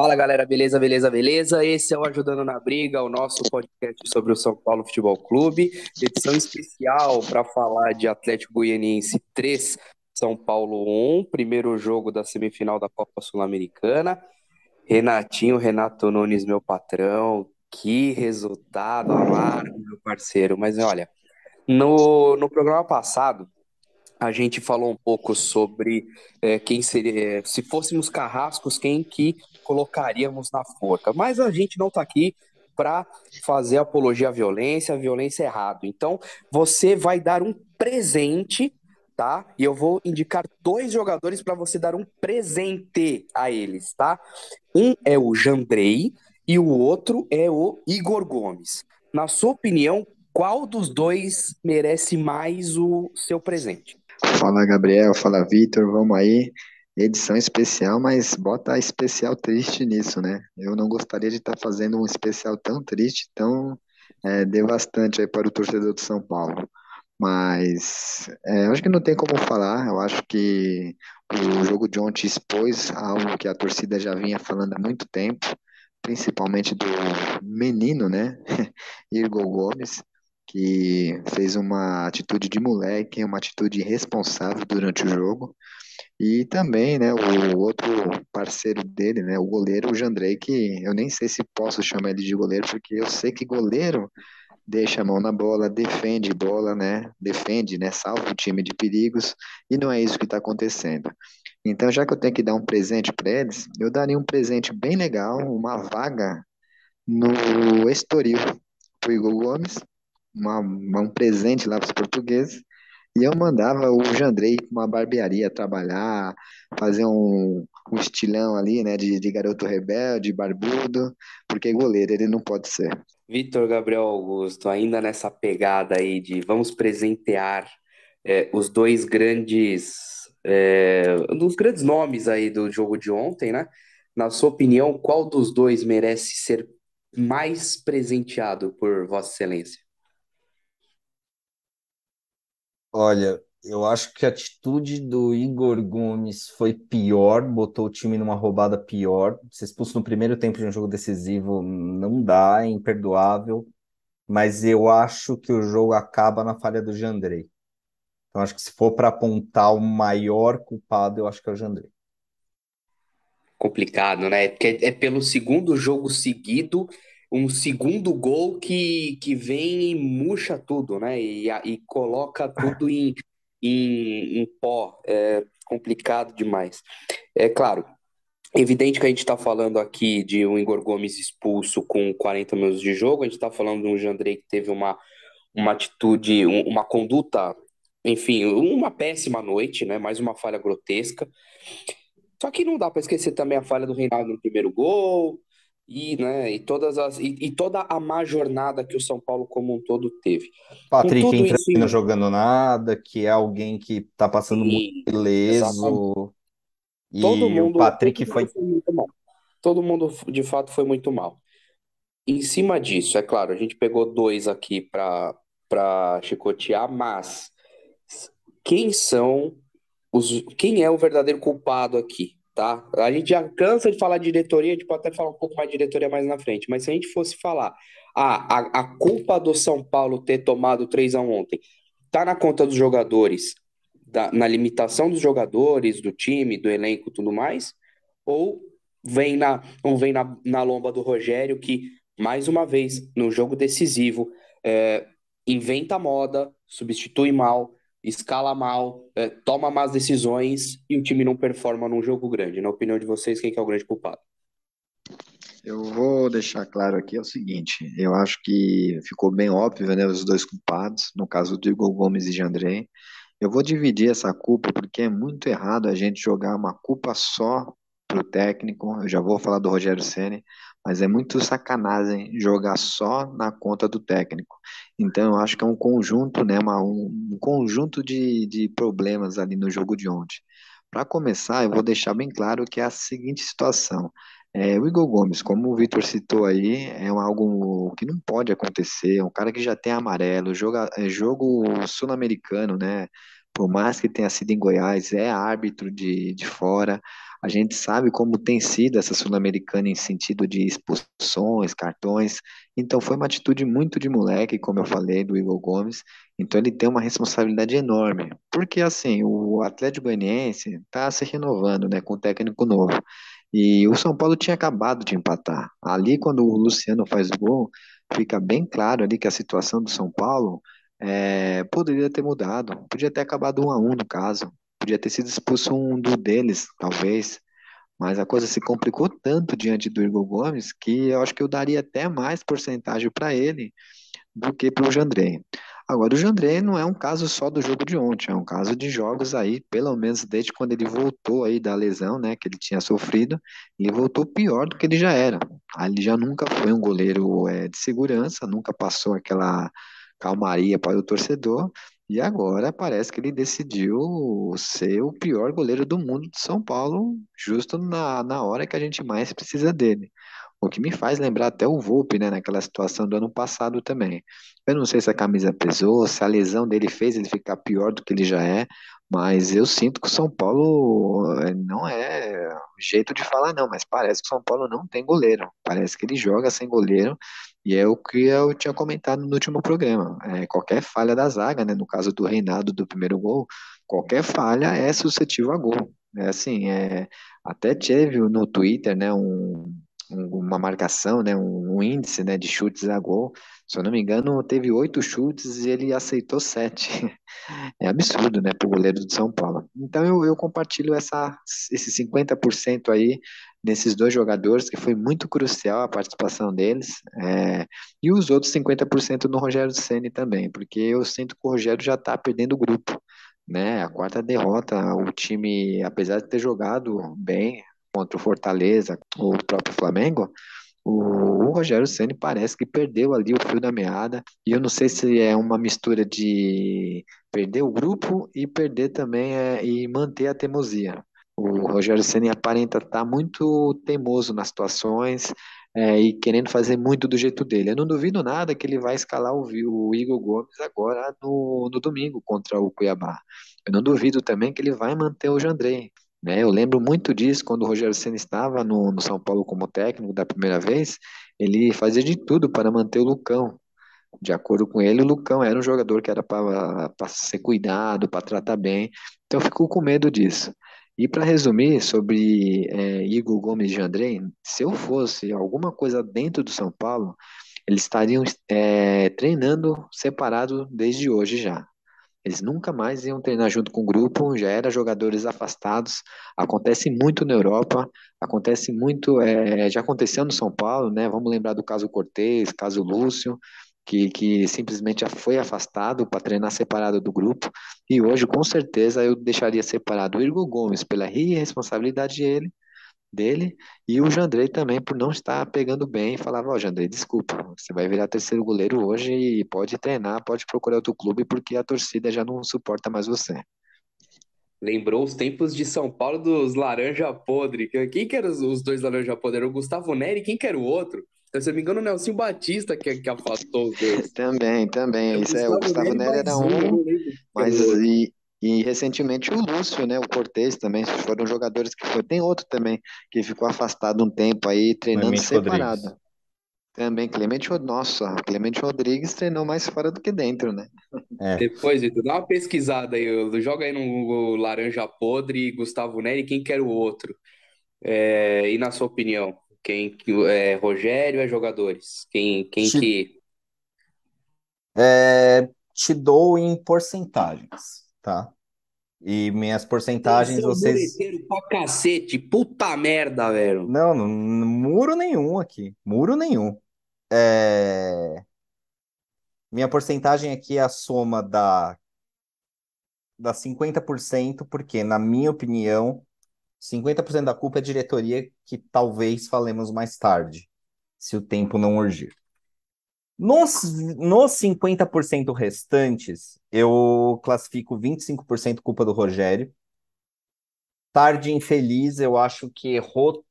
Fala galera, beleza, beleza, beleza? Esse é o Ajudando na Briga, o nosso podcast sobre o São Paulo Futebol Clube, edição especial para falar de Atlético Goianiense 3, São Paulo 1, primeiro jogo da semifinal da Copa Sul-Americana. Renatinho, Renato Nunes, meu patrão, que resultado amargo, meu parceiro. Mas olha, no, no programa passado, a gente falou um pouco sobre é, quem seria, se fôssemos carrascos, quem que colocaríamos na forca. Mas a gente não está aqui para fazer apologia à violência, violência é errado. Então, você vai dar um presente, tá? E eu vou indicar dois jogadores para você dar um presente a eles, tá? Um é o Jandrei e o outro é o Igor Gomes. Na sua opinião, qual dos dois merece mais o seu presente? Fala Gabriel, fala Vitor, vamos aí. Edição especial, mas bota especial triste nisso, né? Eu não gostaria de estar tá fazendo um especial tão triste, tão é, devastante aí para o torcedor do São Paulo. Mas é, acho que não tem como falar. Eu acho que o jogo de ontem expôs algo que a torcida já vinha falando há muito tempo, principalmente do menino, né? Igor Gomes que fez uma atitude de moleque, uma atitude responsável durante o jogo. E também, né, o outro parceiro dele, né, o goleiro, o Jandrei, que eu nem sei se posso chamar ele de goleiro, porque eu sei que goleiro deixa a mão na bola, defende bola, né, defende, né, salva o time de perigos, e não é isso que está acontecendo. Então, já que eu tenho que dar um presente para eles, eu daria um presente bem legal, uma vaga no Estoril, para o Igor Gomes, uma, um presente lá para os portugueses. E eu mandava o Jandrei para uma barbearia trabalhar, fazer um, um estilão ali, né, de, de garoto rebelde, barbudo, porque goleiro ele não pode ser. Vitor Gabriel Augusto, ainda nessa pegada aí de vamos presentear é, os dois grandes, é, dos grandes nomes aí do jogo de ontem, né? Na sua opinião, qual dos dois merece ser mais presenteado por Vossa Excelência? Olha, eu acho que a atitude do Igor Gomes foi pior, botou o time numa roubada pior. Ser expulso no primeiro tempo de um jogo decisivo não dá, é imperdoável. Mas eu acho que o jogo acaba na falha do Jandrei. Então acho que se for para apontar o maior culpado, eu acho que é o Jandrei. Complicado, né? Porque é pelo segundo jogo seguido um segundo gol que, que vem e murcha tudo, né? E, e coloca tudo em, em, em pó. É complicado demais. É claro, evidente que a gente está falando aqui de um Igor Gomes expulso com 40 minutos de jogo, a gente está falando de um Jandrei que teve uma, uma atitude, um, uma conduta, enfim, uma péssima noite, né? Mais uma falha grotesca. Só que não dá para esquecer também a falha do Reinaldo no primeiro gol, e, né, e, todas as, e, e, toda a má jornada que o São Paulo como um todo teve. Patrick entra isso, não jogando nada, que é alguém que está passando muito ileso. E todo mundo, o Patrick foi... foi muito mal. Todo mundo, de fato, foi muito mal. Em cima disso, é claro, a gente pegou dois aqui para chicotear, mas quem são os. Quem é o verdadeiro culpado aqui? Tá? A gente já cansa de falar de diretoria, a gente pode até falar um pouco mais de diretoria mais na frente, mas se a gente fosse falar, a, a culpa do São Paulo ter tomado 3 a 1 ontem tá na conta dos jogadores, da, na limitação dos jogadores, do time, do elenco tudo mais, ou vem na, ou vem na, na lomba do Rogério que, mais uma vez, no jogo decisivo, é, inventa moda, substitui mal, escala mal, é, toma más decisões e o time não performa num jogo grande. Na opinião de vocês, quem que é o grande culpado? Eu vou deixar claro aqui é o seguinte, eu acho que ficou bem óbvio, né, os dois culpados, no caso do Igor Gomes e de André. Eu vou dividir essa culpa porque é muito errado a gente jogar uma culpa só pro técnico. Eu já vou falar do Rogério Ceni, mas é muito sacanagem jogar só na conta do técnico. Então, eu acho que é um conjunto, né, uma, um, um conjunto de, de problemas ali no jogo de ontem. Para começar, eu vou deixar bem claro que é a seguinte situação. É, o Igor Gomes, como o Vitor citou aí, é algo que não pode acontecer. É um cara que já tem amarelo, joga, é jogo sul-americano, né? Por mais que tenha sido em Goiás, é árbitro de, de fora. A gente sabe como tem sido essa Sul-Americana em sentido de expulsões, cartões. Então foi uma atitude muito de moleque, como eu falei, do Igor Gomes. Então ele tem uma responsabilidade enorme. Porque assim, o Atlético Goianiense está se renovando, né, com um técnico novo. E o São Paulo tinha acabado de empatar. Ali, quando o Luciano faz o gol, fica bem claro ali que a situação do São Paulo é, poderia ter mudado. Podia ter acabado um a um no caso. Podia ter sido expulso um do deles, talvez. Mas a coisa se complicou tanto diante do Igor Gomes que eu acho que eu daria até mais porcentagem para ele do que para o Jandrei. Agora, o Jandrei não é um caso só do jogo de ontem, é um caso de jogos aí, pelo menos desde quando ele voltou aí da lesão, né, que ele tinha sofrido, ele voltou pior do que ele já era. Ele já nunca foi um goleiro é, de segurança, nunca passou aquela calmaria para o torcedor, e agora parece que ele decidiu ser o pior goleiro do mundo de São Paulo, justo na, na hora que a gente mais precisa dele. O que me faz lembrar até o Volpe, né, naquela situação do ano passado também. Eu não sei se a camisa pesou, se a lesão dele fez ele ficar pior do que ele já é, mas eu sinto que o São Paulo eh, não é jeito de falar não, mas parece que o São Paulo não tem goleiro. Parece que ele joga sem goleiro e é o que eu tinha comentado no último programa. É, qualquer falha da zaga, né, no caso do Reinado do primeiro gol, qualquer falha é suscetível a gol. É assim, é, até teve no Twitter, né, um uma marcação, né, um, um, índice né, de chutes a gol. Se eu não me engano, teve oito chutes e ele aceitou sete. É absurdo, né, para o goleiro de São Paulo. Então eu, eu compartilho essa, esse 50% aí nesses dois jogadores, que foi muito crucial a participação deles, é, e os outros 50% no Rogério Ceni também, porque eu sinto que o Rogério já está perdendo o grupo. Né, a quarta derrota, o time, apesar de ter jogado bem, contra o Fortaleza, o próprio Flamengo, o, Rogério Ceni parece que perdeu ali o fio da meada. E eu não sei se é uma mistura de perder o grupo e perder também é, e manter a teimosia. O Rogério Ceni aparenta estar tá muito teimoso nas situações é, e querendo fazer muito do jeito dele. Eu não duvido nada que ele vai escalar o, o Igor Gomes agora no, no domingo contra o Cuiabá. Eu não duvido também que ele vai manter o Jandrei. Né? Eu lembro muito disso quando o Rogério Senna estava no, no São Paulo como técnico da primeira vez, ele fazia de tudo para manter o Lucão. De acordo com ele, o Lucão era um jogador que era para ser cuidado, para tratar bem. Então eu fico com medo disso. E para resumir sobre é, Igor Gomes de André, se eu fosse alguma coisa dentro do São Paulo, eles estariam é, treinando separado desde hoje já. Eles nunca mais iam treinar junto com o grupo, já eram jogadores afastados. Acontece muito na Europa, acontece muito, é, já aconteceu no São Paulo, né? Vamos lembrar do caso Cortez, caso Lúcio, que, que simplesmente já foi afastado para treinar separado do grupo. E hoje, com certeza, eu deixaria separado o Igor Gomes pela irresponsabilidade dele dele e o Jandrei também por não estar pegando bem e falava, ó, oh, Jandrei, desculpa, você vai virar terceiro goleiro hoje e pode treinar, pode procurar outro clube porque a torcida já não suporta mais você. Lembrou os tempos de São Paulo dos laranja podre. Quem que eram os dois laranja podre? Era o Gustavo Neri quem que era o outro? Então, se eu não me engano, o Nelson Batista que, que afastou os dois. Também, também. Isso é, o Gustavo Neri era um, mas e, e recentemente o Lúcio, né, o Cortez também, foram jogadores que foi. Tem outro também que ficou afastado um tempo aí, treinando Clemente separado. Rodrigues. Também, Clemente, nossa, Clemente Rodrigues treinou mais fora do que dentro, né? É. Depois, Vitor, dá uma pesquisada aí, joga aí no Laranja Podre, Gustavo Neri, quem quer o outro? É, e na sua opinião, quem é Rogério é jogadores? Quem, quem te, que. É, te dou em porcentagens tá? E minhas porcentagens, vocês. pra cacete, puta merda, velho. Não, não, muro nenhum aqui. Muro nenhum. É... Minha porcentagem aqui é a soma da, da 50%, porque, na minha opinião, 50% da culpa é diretoria, que talvez falemos mais tarde, se o tempo não urgir. Nos, nos 50% restantes, eu classifico 25% culpa do Rogério. Tarde infeliz, eu acho que errou.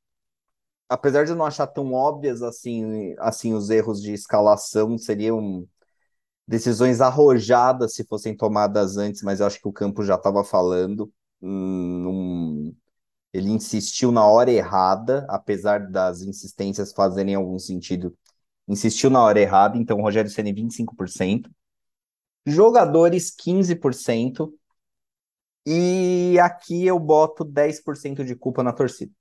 Apesar de eu não achar tão óbvias assim, assim os erros de escalação, seriam decisões arrojadas se fossem tomadas antes, mas eu acho que o campo já estava falando. Hum, Ele insistiu na hora errada, apesar das insistências fazerem algum sentido. Insistiu na hora errada, então Rogério Ceni 25%. Jogadores 15%. E aqui eu boto 10% de culpa na torcida.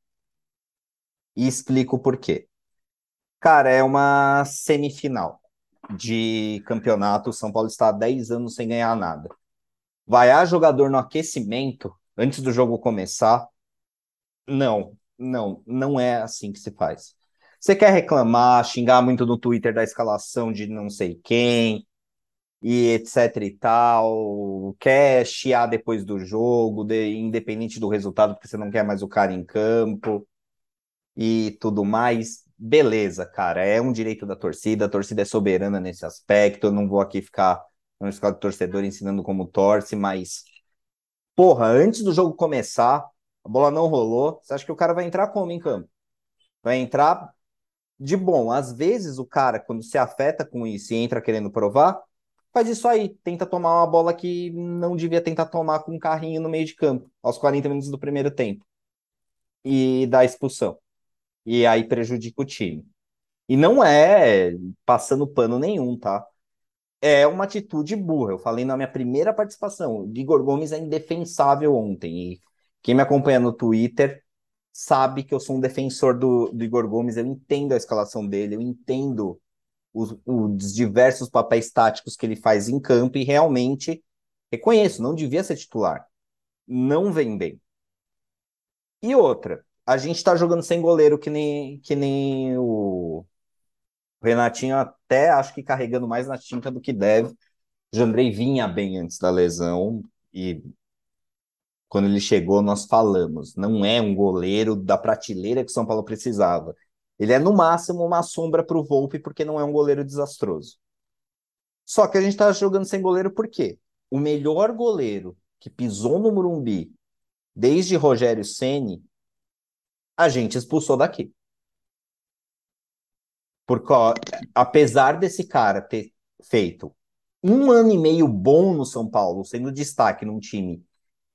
E explico por quê. Cara, é uma semifinal de campeonato. O São Paulo está há 10 anos sem ganhar nada. Vaiar jogador no aquecimento, antes do jogo começar, não, não, não é assim que se faz. Você quer reclamar, xingar muito no Twitter da escalação de não sei quem, e etc e tal, quer chiar depois do jogo, de, independente do resultado, porque você não quer mais o cara em campo e tudo mais. Beleza, cara, é um direito da torcida, a torcida é soberana nesse aspecto, eu não vou aqui ficar no escola de torcedor ensinando como torce, mas porra, antes do jogo começar, a bola não rolou, você acha que o cara vai entrar como em campo? Vai entrar de bom. Às vezes o cara, quando se afeta com isso e entra querendo provar, faz isso aí, tenta tomar uma bola que não devia tentar tomar com um carrinho no meio de campo, aos 40 minutos do primeiro tempo. E dá expulsão. E aí prejudica o time. E não é passando pano nenhum, tá? É uma atitude burra. Eu falei na minha primeira participação. O Igor Gomes é indefensável ontem. E quem me acompanha no Twitter sabe que eu sou um defensor do, do Igor Gomes. Eu entendo a escalação dele, eu entendo os, os diversos papéis táticos que ele faz em campo e realmente reconheço, não devia ser titular. Não vem bem. E outra, a gente tá jogando sem goleiro que nem, que nem o Renatinho, até acho que carregando mais na tinta do que deve. Jandrei vinha bem antes da lesão e quando ele chegou nós falamos, não é um goleiro da prateleira que o São Paulo precisava. Ele é, no máximo, uma sombra para o Volpe, porque não é um goleiro desastroso. Só que a gente está jogando sem goleiro por quê? O melhor goleiro que pisou no Morumbi desde Rogério Ceni, a gente expulsou daqui. Porque, ó, apesar desse cara ter feito um ano e meio bom no São Paulo, sendo destaque num time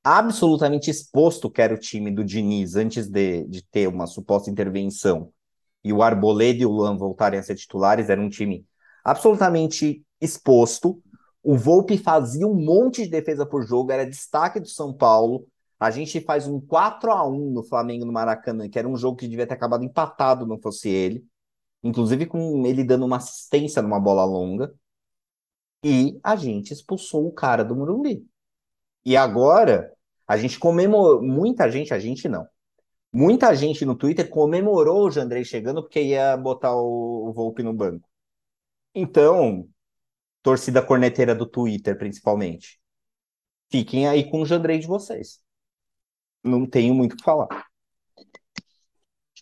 absolutamente exposto, que era o time do Diniz, antes de, de ter uma suposta intervenção, e o Arboleda e o Luan voltarem a ser titulares, era um time absolutamente exposto. O Volpe fazia um monte de defesa por jogo, era destaque do São Paulo. A gente faz um 4 a 1 no Flamengo no Maracanã, que era um jogo que devia ter acabado empatado, não fosse ele. Inclusive com ele dando uma assistência numa bola longa. E a gente expulsou o cara do Morumbi. E agora, a gente comemorou, muita gente, a gente não, Muita gente no Twitter comemorou o Jandrei chegando porque ia botar o, o Volpe no banco. Então, torcida corneteira do Twitter, principalmente, fiquem aí com o Jandrei de vocês. Não tenho muito o que falar.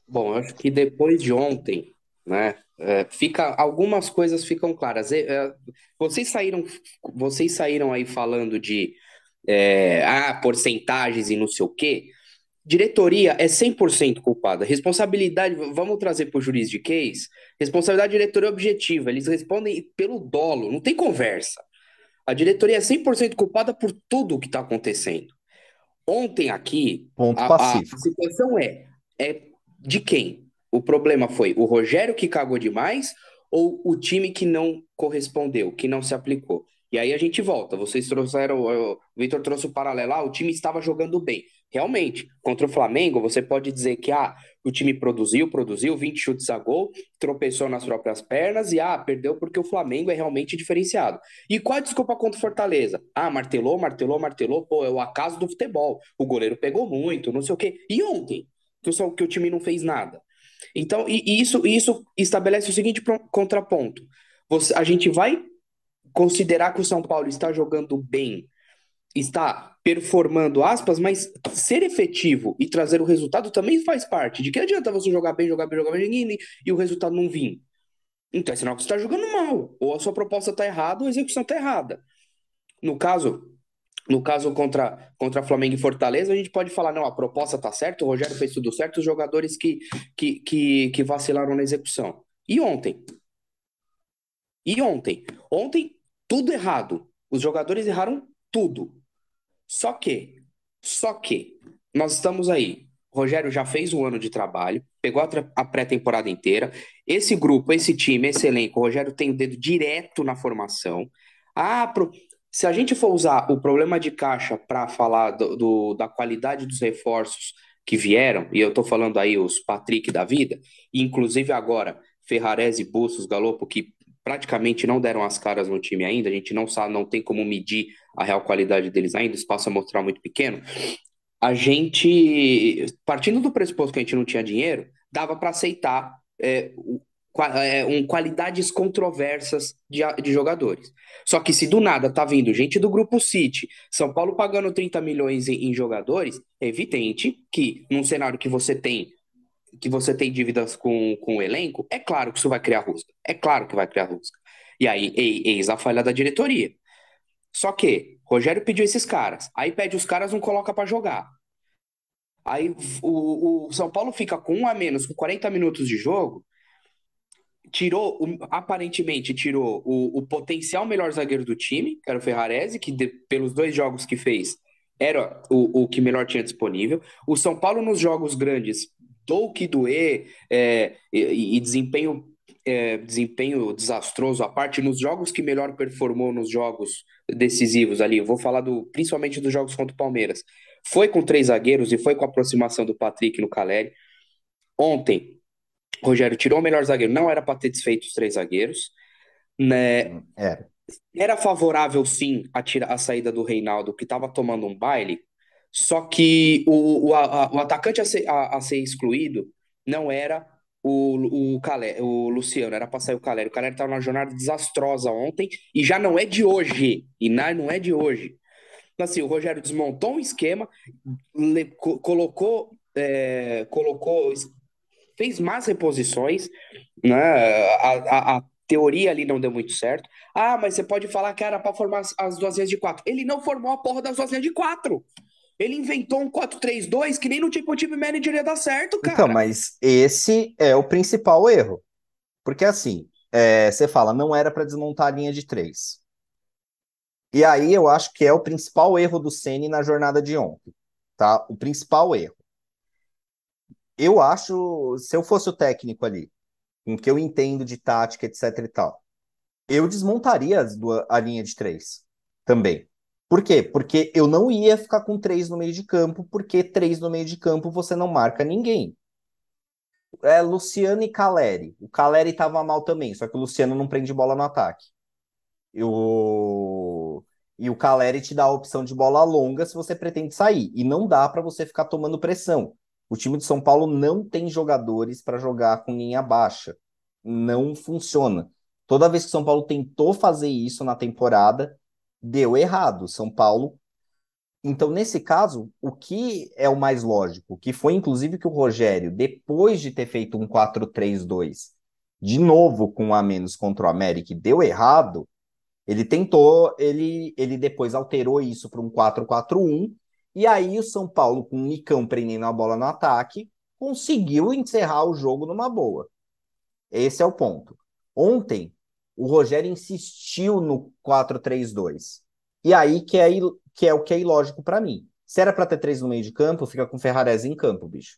Bom, acho que depois de ontem, né, é, fica algumas coisas ficam claras. É, é, vocês saíram, vocês saíram aí falando de é, ah, porcentagens e não sei o quê diretoria é 100% culpada. Responsabilidade, vamos trazer para o juridiquês, responsabilidade da diretoria é objetiva, eles respondem pelo dolo, não tem conversa. A diretoria é 100% culpada por tudo o que está acontecendo. Ontem aqui, Ponto a, a, a situação é, é de quem? O problema foi o Rogério que cagou demais ou o time que não correspondeu, que não se aplicou? E aí a gente volta. Vocês trouxeram, o Vitor trouxe o paralelo, ah, o time estava jogando bem. Realmente, contra o Flamengo, você pode dizer que ah, o time produziu, produziu 20 chutes a gol, tropeçou nas próprias pernas e ah, perdeu porque o Flamengo é realmente diferenciado. E qual a desculpa contra o Fortaleza? Ah, martelou, martelou, martelou, pô, é o acaso do futebol. O goleiro pegou muito, não sei o quê. E ontem, que o, que o time não fez nada. Então, e, e isso, isso estabelece o seguinte contraponto. Você, a gente vai considerar que o São Paulo está jogando bem, está performando aspas, mas ser efetivo e trazer o resultado também faz parte. De que adianta você jogar bem, jogar bem, jogar bem e o resultado não vir? Então é sinal que você está jogando mal. Ou a sua proposta está errada ou a execução está errada. No caso, no caso contra, contra Flamengo e Fortaleza, a gente pode falar, não, a proposta está certa, o Rogério fez tudo certo, os jogadores que, que, que, que vacilaram na execução. E ontem? E ontem? Ontem tudo errado. Os jogadores erraram tudo. Só que, só que, nós estamos aí O Rogério já fez um ano de trabalho, pegou a pré-temporada inteira. Esse grupo, esse time, esse elenco, o Rogério tem o dedo direto na formação. Ah, pro... se a gente for usar o problema de caixa para falar do, do, da qualidade dos reforços que vieram, e eu estou falando aí os Patrick da vida, inclusive agora Ferrarese, Bustos, Galopo, que praticamente não deram as caras no time ainda, a gente não sabe, não tem como medir a real qualidade deles ainda, o espaço mostrar muito pequeno. A gente, partindo do pressuposto que a gente não tinha dinheiro, dava para aceitar é, é, um, qualidades controversas de, de jogadores. Só que se do nada tá vindo gente do grupo City, São Paulo pagando 30 milhões em, em jogadores, é evidente que num cenário que você tem que você tem dívidas com, com o elenco, é claro que isso vai criar rusga. É claro que vai criar rusga. E aí, eis a falha da diretoria. Só que, Rogério pediu esses caras. Aí pede os caras, não coloca para jogar. Aí o, o, São Paulo fica com um a menos, com 40 minutos de jogo. Tirou, aparentemente, tirou o, o potencial melhor zagueiro do time, que era o Ferrarese, que de, pelos dois jogos que fez, era o, o que melhor tinha disponível. O São Paulo, nos jogos grandes, do o que doer é, e, e, desempenho, é, desempenho desastroso à parte, nos jogos que melhor performou nos jogos decisivos ali, eu vou falar do, principalmente dos jogos contra o Palmeiras, foi com três zagueiros e foi com a aproximação do Patrick no Caleri. Ontem, Rogério tirou o melhor zagueiro, não era para ter desfeito os três zagueiros. Né? Era. Era favorável, sim, a, tira, a saída do Reinaldo, que estava tomando um baile, só que o, o, a, o atacante a ser, a, a ser, excluído não era o, o, Calé, o Luciano, era para sair o Caleri. O Caleri estava numa jornada desastrosa ontem e já não é de hoje. E não é de hoje. Então, assim, o Rogério desmontou um esquema, le, colocou, é, colocou, fez más reposições, né? A, a, a, teoria ali não deu muito certo. Ah, mas você pode falar que era para formar as, as duas linhas de quatro. Ele não formou a porra das duas linhas de quatro. Ele inventou um 4-3-2 que nem no tipo time manager ia dar certo, cara. Então, mas esse é o principal erro. Porque assim, é, você fala, não era para desmontar a linha de três. E aí eu acho que é o principal erro do Ceni na jornada de ontem, tá? O principal erro. Eu acho, se eu fosse o técnico ali, com que eu entendo de tática, etc e tal, eu desmontaria a linha de três também. Por quê? Porque eu não ia ficar com três no meio de campo, porque três no meio de campo você não marca ninguém. É Luciano e Caleri. O Caleri estava mal também, só que o Luciano não prende bola no ataque. E o, e o Caleri te dá a opção de bola longa se você pretende sair. E não dá para você ficar tomando pressão. O time de São Paulo não tem jogadores para jogar com linha baixa. Não funciona. Toda vez que o São Paulo tentou fazer isso na temporada, deu errado. São Paulo. Então, nesse caso, o que é o mais lógico? Que foi, inclusive, que o Rogério, depois de ter feito um 4-3-2, de novo com um a menos contra o América, deu errado, ele tentou, ele, ele depois alterou isso para um 4-4-1, e aí o São Paulo, com o Nicão prendendo a bola no ataque, conseguiu encerrar o jogo numa boa. Esse é o ponto. Ontem, o Rogério insistiu no 4-3-2. E aí que é, que é o que é ilógico para mim. Se era para ter três no meio de campo, fica com Ferrarese em campo, bicho.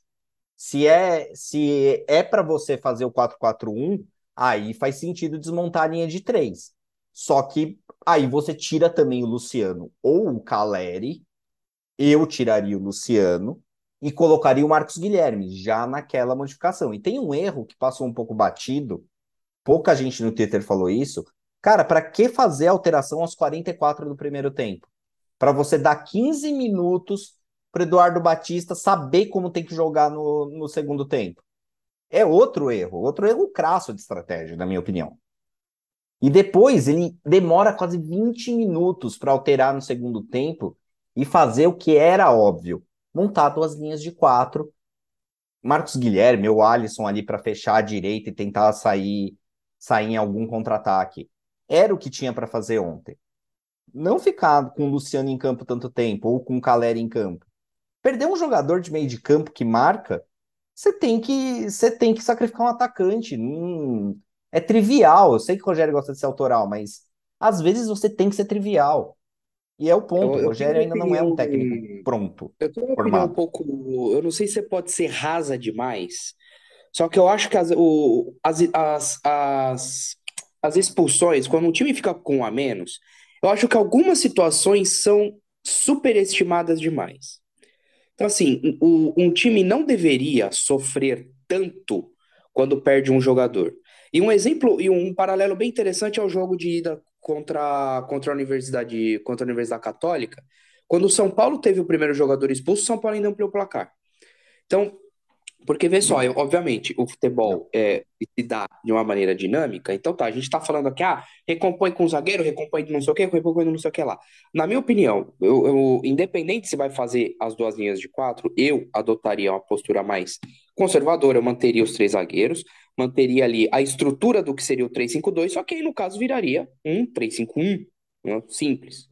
Se é se é para você fazer o 4-4-1, aí faz sentido desmontar a linha de três. Só que aí você tira também o Luciano ou o Caleri. Eu tiraria o Luciano e colocaria o Marcos Guilherme já naquela modificação. E tem um erro que passou um pouco batido, pouca gente no Twitter falou isso. Cara, para que fazer alteração aos 44 do primeiro tempo? Para você dar 15 minutos para Eduardo Batista saber como tem que jogar no, no segundo tempo. É outro erro, outro erro crasso de estratégia, na minha opinião. E depois ele demora quase 20 minutos para alterar no segundo tempo e fazer o que era óbvio: montar duas linhas de quatro. Marcos Guilherme ou Alisson ali para fechar a direita e tentar sair sair em algum contra-ataque. Era o que tinha para fazer ontem. Não ficar com o Luciano em campo tanto tempo ou com o Caleri em campo. Perder um jogador de meio de campo que marca, você tem que você tem que sacrificar um atacante. Hum, é trivial. Eu sei que o Rogério gosta de ser autoral, mas às vezes você tem que ser trivial. E é o ponto, o Rogério ainda não é um técnico pronto. Eu tenho uma opinião um pouco. Eu não sei se pode ser rasa demais, só que eu acho que as, o, as, as, as, as expulsões, quando um time fica com um a menos, eu acho que algumas situações são superestimadas demais. Então, assim, o, um time não deveria sofrer tanto quando perde um jogador. E um exemplo e um paralelo bem interessante é o jogo de ida contra, contra a Universidade contra a Universidade Católica. Quando o São Paulo teve o primeiro jogador expulso, o São Paulo ainda ampliou o placar. Então, porque vê só, obviamente, o futebol é, se dá de uma maneira dinâmica, então tá, a gente tá falando aqui, ah, recompõe com o zagueiro, recompõe não sei o que, recompõe não sei o que lá. Na minha opinião, eu, eu, independente se vai fazer as duas linhas de quatro, eu adotaria uma postura mais conservadora, eu manteria os três zagueiros, manteria ali a estrutura do que seria o 3-5-2, só que aí no caso viraria um 3-5-1, né? Simples.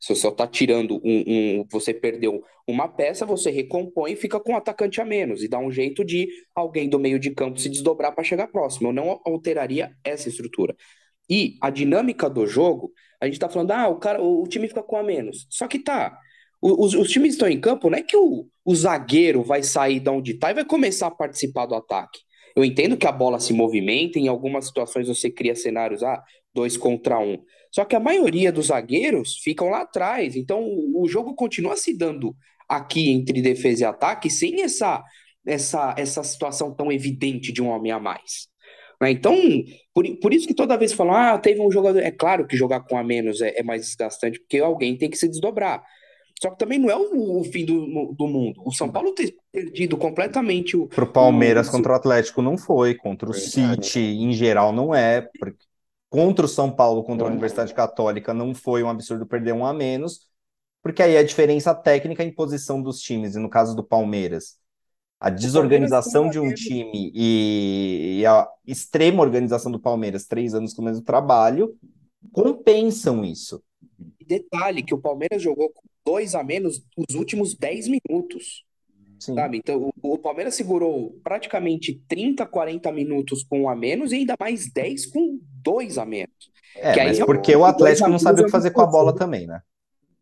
você só está tirando um, um, você perdeu uma peça, você recompõe e fica com um atacante a menos e dá um jeito de alguém do meio de campo se desdobrar para chegar próximo. Eu não alteraria essa estrutura. E a dinâmica do jogo, a gente está falando, ah, o cara, o, time fica com a menos. Só que tá. Os, os times estão em campo, não é que o, o zagueiro vai sair de onde está e vai começar a participar do ataque. Eu entendo que a bola se movimenta, em algumas situações você cria cenários, ah, dois contra um. Só que a maioria dos zagueiros ficam lá atrás. Então o jogo continua se dando aqui entre defesa e ataque sem essa, essa, essa situação tão evidente de um homem a mais. Né? Então, por, por isso que toda vez falam, ah, teve um jogador. É claro que jogar com a menos é, é mais desgastante, porque alguém tem que se desdobrar. Só que também não é o, o fim do, do mundo. O São Paulo ter perdido completamente o. Pro Palmeiras o... contra o Atlético não foi, contra o Verdade. City em geral não é, porque contra o São Paulo, contra a Universidade Católica, não foi um absurdo perder um a menos, porque aí a diferença técnica em posição dos times, e no caso do Palmeiras, a desorganização de um time e, e a extrema organização do Palmeiras, três anos com o mesmo trabalho, compensam isso. Detalhe, que o Palmeiras jogou com dois a menos nos últimos dez minutos. Sim. Sabe? Então, o, o, Palmeiras segurou praticamente 30, 40 minutos com um a menos e ainda mais 10 com dois a menos. É, mas porque o Atlético não sabe o que fazer com a bola também, né?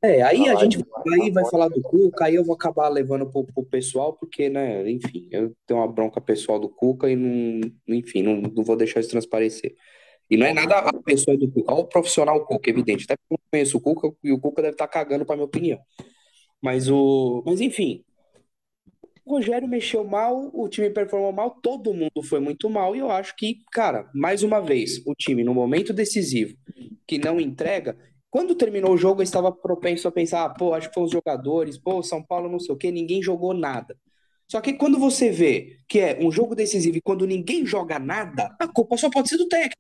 É, aí a gente aí vai falar do Cuca, aí eu vou acabar levando pro, pro pessoal, porque, né, enfim, eu tenho uma bronca pessoal do Cuca e não, enfim, não, não vou deixar isso transparecer. E não é nada a pessoa do Cuca, o profissional Cuca, evidente. Até porque eu não conheço o Cuca e o Cuca deve estar tá cagando para minha opinião. Mas o, mas enfim, o Rogério mexeu mal, o time performou mal, todo mundo foi muito mal, e eu acho que, cara, mais uma vez, o time no momento decisivo que não entrega. Quando terminou o jogo, eu estava propenso a pensar, ah, pô, acho que foram os jogadores, pô, São Paulo não sei o quê, ninguém jogou nada. Só que quando você vê que é um jogo decisivo e quando ninguém joga nada, a culpa só pode ser do técnico.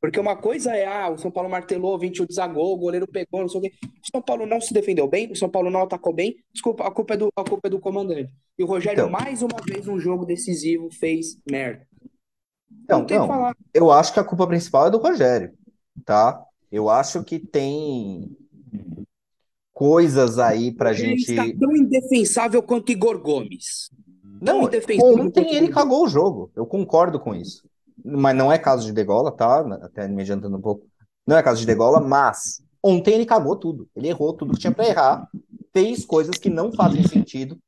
Porque uma coisa é, ah, o São Paulo martelou, 21 desagou, o goleiro pegou, não sei o quê. O São Paulo não se defendeu bem, o São Paulo não atacou bem, desculpa, a culpa é do, a culpa é do comandante. E o Rogério, então, mais uma vez, um jogo decisivo, fez merda. Não, não, não eu acho que a culpa principal é do Rogério, tá? Eu acho que tem coisas aí pra ele gente. Ele está tão indefensável quanto Igor Gomes. Não, ontem ele cagou o jogo, eu concordo com isso mas não é caso de degola, tá? Até me adiantando um pouco. Não é caso de degola, mas ontem ele cagou tudo. Ele errou tudo que tinha para errar, fez coisas que não fazem sentido,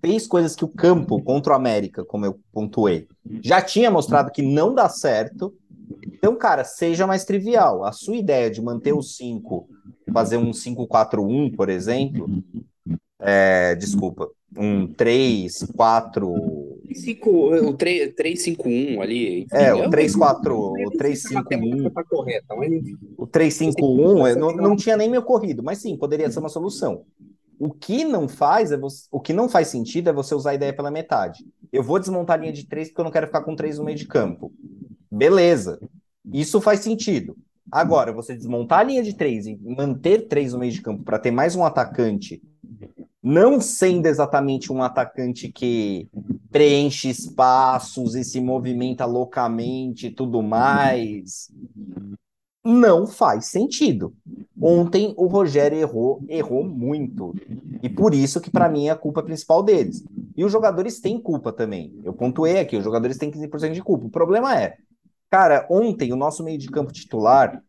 fez coisas que o campo contra o América, como eu pontuei, já tinha mostrado que não dá certo. Então, cara, seja mais trivial. A sua ideia de manter o 5, fazer um 5-4-1, por exemplo, é, desculpa, um 3, 4 o 351 ali. Enfim, é, o 34, o 351. Tá correta, mas... O 351 não, não tinha nem me ocorrido, mas sim, poderia ser uma solução. O que não faz é você, o que não faz sentido é você usar a ideia pela metade. Eu vou desmontar a linha de três porque eu não quero ficar com três no meio de campo. Beleza. Isso faz sentido. Agora, você desmontar a linha de três e manter três no meio de campo para ter mais um atacante não sendo exatamente um atacante que preenche espaços e se movimenta loucamente e tudo mais, não faz sentido. Ontem o Rogério errou, errou muito. E por isso que para mim é a culpa principal deles. E os jogadores têm culpa também. Eu pontuei aqui, os jogadores têm 15% de culpa. O problema é, Cara, ontem o nosso meio de campo titular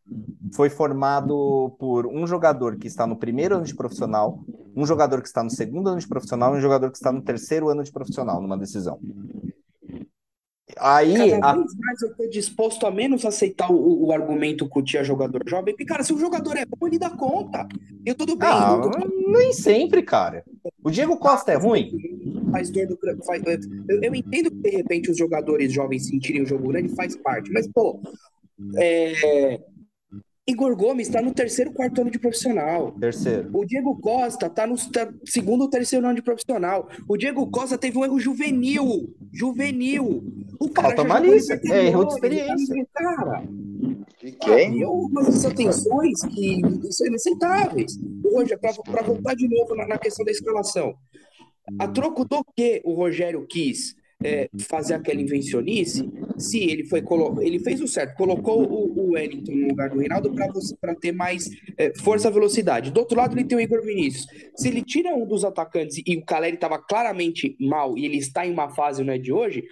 foi formado por um jogador que está no primeiro ano de profissional, um jogador que está no segundo ano de profissional e um jogador que está no terceiro ano de profissional numa decisão. Aí, Cada a... vez mais eu tô disposto a menos aceitar o, o argumento que o tia jogador jovem, porque, cara, se o jogador é bom, ele dá conta. Eu tudo bem. Ah. Nem sempre, cara. O Diego Costa é ruim? Faz dor do faz... eu, eu entendo que, de repente, os jogadores jovens sentirem o jogo grande, faz parte, mas, pô, é... Igor Gomes está no terceiro, quarto ano de profissional. Terceiro. O Diego Costa está no segundo ou terceiro ano de profissional. O Diego Costa teve um erro juvenil. Juvenil. O cara Falta malícia. É erro de experiência. Cara. De quem? Ah, algumas atenções que são inaceitáveis. Hoje, para voltar de novo na, na questão da escalação. A troco do que o Rogério quis é, fazer aquela invencionice, se ele foi ele fez o certo, colocou o, o Wellington no lugar do Reinaldo para ter mais é, força velocidade. Do outro lado, ele tem o Igor Vinícius. Se ele tira um dos atacantes e o Caleri estava claramente mal e ele está em uma fase não é de hoje,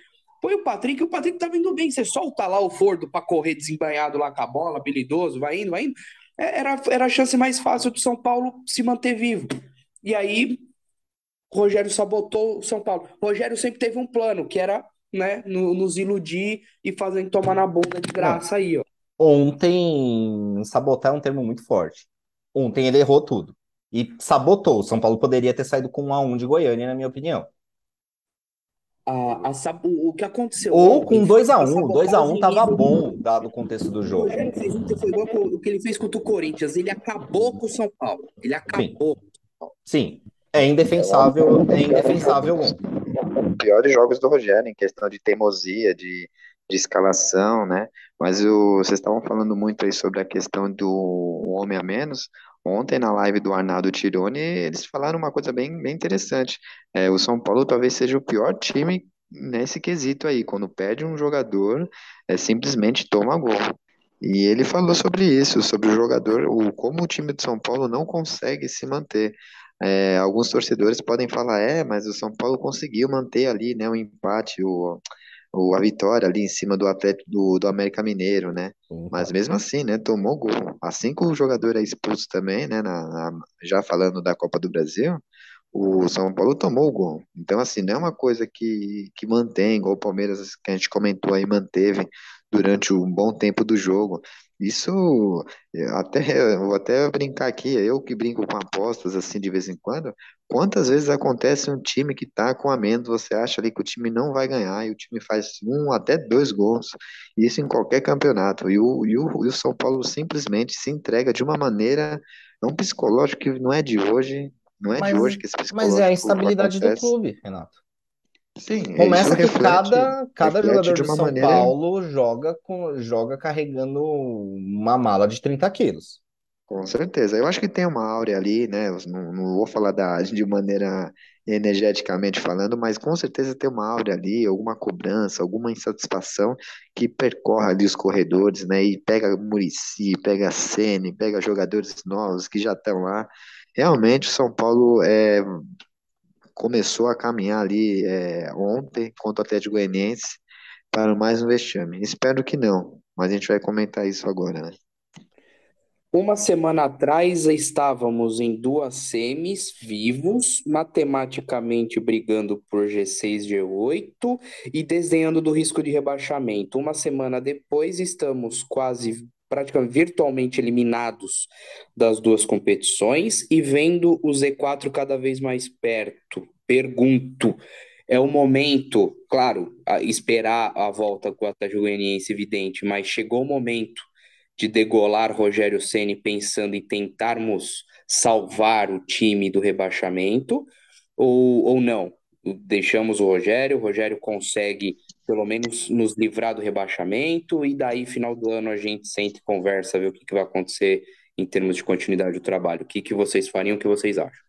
põe o Patrick, e o Patrick tá vindo bem. Você solta lá o Fordo para correr desembanhado lá com a bola, habilidoso, vai indo, vai indo. É, era, era a chance mais fácil do São Paulo se manter vivo. E aí Rogério sabotou o São Paulo. Rogério sempre teve um plano, que era né, nos iludir e fazer tomar na bunda de graça aí, ó. Ontem, sabotar é um termo muito forte. Ontem ele errou tudo. E sabotou. O São Paulo poderia ter saído com 1 a 1 de Goiânia, na minha opinião. A, a, o, o que aconteceu? Ou com 2x1. 2x1 tava bom, dado o contexto do jogo. O fez igual o que ele fez contra o Corinthians. Ele acabou com o São Paulo. Ele acabou. Sim. Sim. É indefensável, é indefensável um. Piores jogos do Rogério, em questão de teimosia, de, de escalação, né? Mas o, vocês estavam falando muito aí sobre a questão do homem a menos. Ontem, na live do Arnaldo Tironi, eles falaram uma coisa bem, bem interessante. É, o São Paulo talvez seja o pior time nesse quesito aí. Quando perde um jogador, é, simplesmente toma gol. E ele falou sobre isso, sobre o jogador, o, como o time de São Paulo não consegue se manter. É, alguns torcedores podem falar, é, mas o São Paulo conseguiu manter ali, né, o empate, o, o, a vitória ali em cima do Atlético do, do América Mineiro, né? Mas mesmo assim, né, tomou gol. Assim que o jogador é expulso também, né, na, na, já falando da Copa do Brasil, o São Paulo tomou o gol. Então, assim, não é uma coisa que, que mantém, igual o Palmeiras, que a gente comentou aí, manteve durante um bom tempo do jogo. Isso, até, vou até brincar aqui, eu que brinco com apostas assim de vez em quando, quantas vezes acontece um time que tá com a menos, você acha ali que o time não vai ganhar e o time faz um até dois gols, isso em qualquer campeonato, e o, e o, e o São Paulo simplesmente se entrega de uma maneira, é um psicológico que não é de hoje, não é mas, de hoje que esse psicológico Mas é a instabilidade acontece. do clube, Renato. Sim, Começa que cada, cada jogador de São maneira... Paulo joga, com, joga carregando uma mala de 30 quilos. Com certeza. Eu acho que tem uma áurea ali, né? Não, não vou falar da, de maneira energeticamente falando, mas com certeza tem uma áurea ali, alguma cobrança, alguma insatisfação que percorre ali os corredores, né? E pega Murici, pega Sene, pega jogadores novos que já estão lá. Realmente o São Paulo é, começou a caminhar ali é, ontem contra o Atlético Goianiense para mais um vexame. Espero que não, mas a gente vai comentar isso agora, né? Uma semana atrás estávamos em duas semis vivos, matematicamente brigando por G6, G8 e desdenhando do risco de rebaixamento. Uma semana depois estamos quase praticamente virtualmente eliminados das duas competições e vendo o Z4 cada vez mais perto. Pergunto, é o momento, claro, a esperar a volta com o Atlético evidente, mas chegou o momento de degolar Rogério Ceni pensando em tentarmos salvar o time do rebaixamento ou, ou não? Deixamos o Rogério, o Rogério consegue pelo menos nos livrar do rebaixamento, e daí, final do ano, a gente sente e conversa, ver o que, que vai acontecer em termos de continuidade do trabalho. O que, que vocês fariam, o que vocês acham?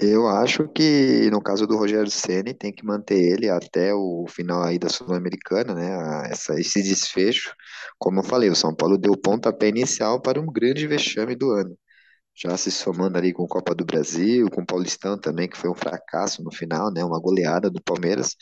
Eu acho que no caso do Rogério Ceni tem que manter ele até o final aí da Sul-Americana, né? Essa, esse desfecho. Como eu falei, o São Paulo deu pontapé inicial para um grande vexame do ano já se somando ali com Copa do Brasil, com o Paulistão também, que foi um fracasso no final, né, uma goleada do Palmeiras,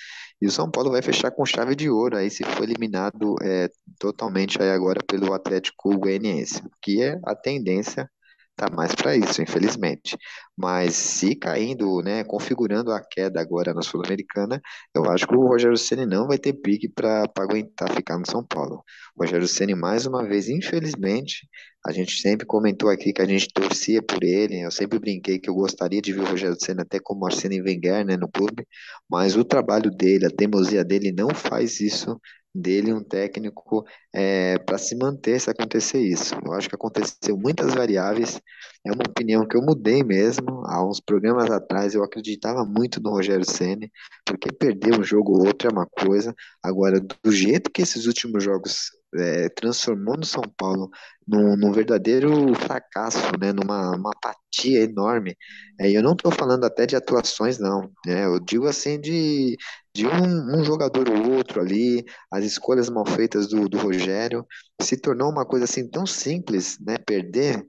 e o São Paulo vai fechar com chave de ouro aí, se for eliminado é, totalmente aí agora pelo Atlético Goianiense, que é a tendência tá mais para isso, infelizmente. Mas se caindo, né, configurando a queda agora na Sul-Americana, eu acho que o Rogério Ceni não vai ter pique para aguentar ficar no São Paulo. O Rogério Ceni mais uma vez, infelizmente, a gente sempre comentou aqui que a gente torcia por ele. Eu sempre brinquei que eu gostaria de ver o Rogério Ceni até como Arsene Wenger, né, no clube. Mas o trabalho dele, a teimosia dele não faz isso dele um técnico é, para se manter se acontecer isso. Eu acho que aconteceu muitas variáveis. É uma opinião que eu mudei mesmo. Há uns programas atrás eu acreditava muito no Rogério Ceni, porque perder um jogo ou outro é uma coisa. Agora, do jeito que esses últimos jogos é, transformou no São Paulo num, num, verdadeiro fracasso, né, numa uma apatia enorme. É, eu não estou falando até de atuações, não. Né, eu digo assim de, de um, um, jogador ou outro ali, as escolhas mal feitas do, do Rogério, se tornou uma coisa assim tão simples, né, perder,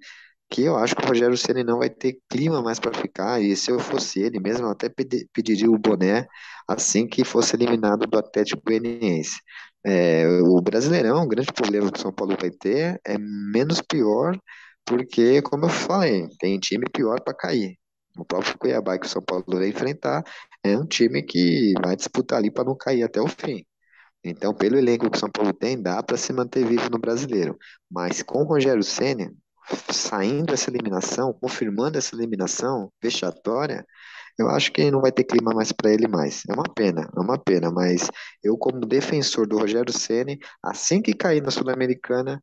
que eu acho que o Rogério Ceni não vai ter clima mais para ficar, e se eu fosse ele mesmo, eu até pediria o boné assim que fosse eliminado do Atlético Goianiense. É, o Brasileirão, o grande problema que o São Paulo vai ter é menos pior, porque, como eu falei, tem time pior para cair. O próprio Cuiabá que o São Paulo vai enfrentar é um time que vai disputar ali para não cair até o fim. Então, pelo elenco que o São Paulo tem, dá para se manter vivo no Brasileiro. Mas com o Rogério Ceni saindo essa eliminação, confirmando essa eliminação vexatória, eu acho que não vai ter clima mais para ele mais. É uma pena, é uma pena, mas eu como defensor do Rogério Ceni, assim que cair na Sul-Americana,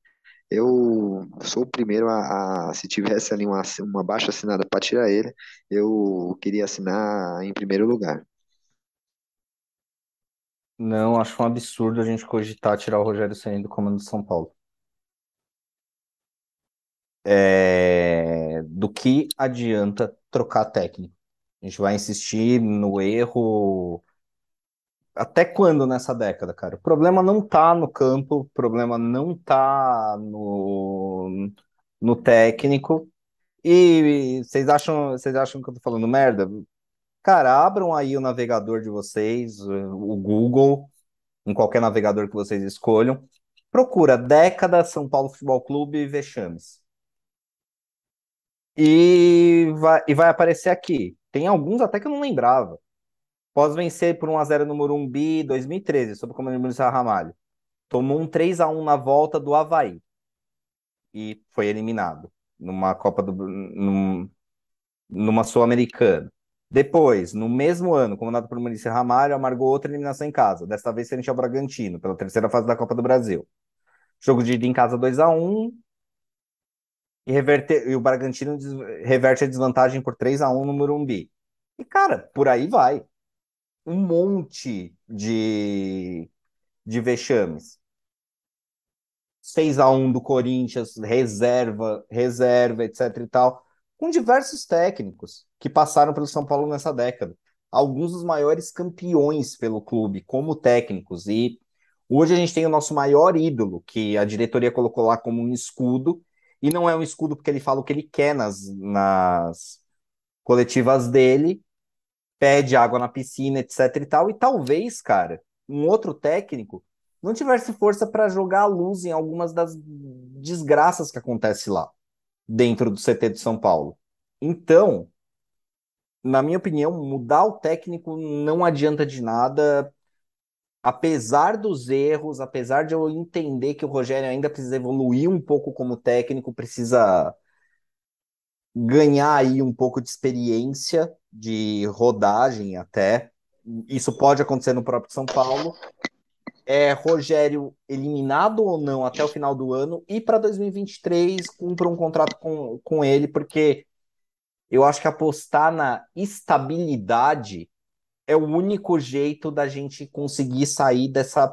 eu sou o primeiro a, a se tivesse ali uma, uma baixa assinada para tirar ele, eu queria assinar em primeiro lugar. Não, acho um absurdo a gente cogitar tirar o Rogério Ceni do comando de São Paulo. É... Do que adianta trocar técnico? A gente vai insistir no erro até quando nessa década, cara? O problema não tá no campo, o problema não tá no, no técnico. E vocês acham, vocês acham que eu tô falando merda? Cara, abram aí o navegador de vocês, o Google, em qualquer navegador que vocês escolham. Procura década São Paulo Futebol Clube e vexames. E vai, e vai aparecer aqui. Tem alguns até que eu não lembrava. Após vencer por 1x0 no Morumbi 2013, sob o comando de Maurício Ramalho. Tomou um 3x1 na volta do Havaí. E foi eliminado numa Copa do. Num, numa Sul-Americana. Depois, no mesmo ano, comandado por Maurício Ramalho, amargou outra eliminação em casa, desta vez frente ao Bragantino, pela terceira fase da Copa do Brasil. Jogo de ida em casa 2 a 1 e, reverter, e o Bragantino reverte a desvantagem por 3 a 1 no Morumbi. E, cara, por aí vai. Um monte de, de vexames. 6 a 1 do Corinthians, reserva, reserva, etc e tal, com diversos técnicos que passaram pelo São Paulo nessa década. Alguns dos maiores campeões pelo clube como técnicos e hoje a gente tem o nosso maior ídolo, que a diretoria colocou lá como um escudo, e não é um escudo porque ele fala o que ele quer nas, nas coletivas dele, pede água na piscina, etc e tal. E talvez, cara, um outro técnico não tivesse força para jogar a luz em algumas das desgraças que acontece lá, dentro do CT de São Paulo. Então, na minha opinião, mudar o técnico não adianta de nada apesar dos erros, apesar de eu entender que o Rogério ainda precisa evoluir um pouco como técnico, precisa ganhar aí um pouco de experiência, de rodagem até. Isso pode acontecer no próprio São Paulo. É Rogério eliminado ou não até o final do ano e para 2023 cumpra um contrato com, com ele, porque eu acho que apostar na estabilidade é o único jeito da gente conseguir sair dessa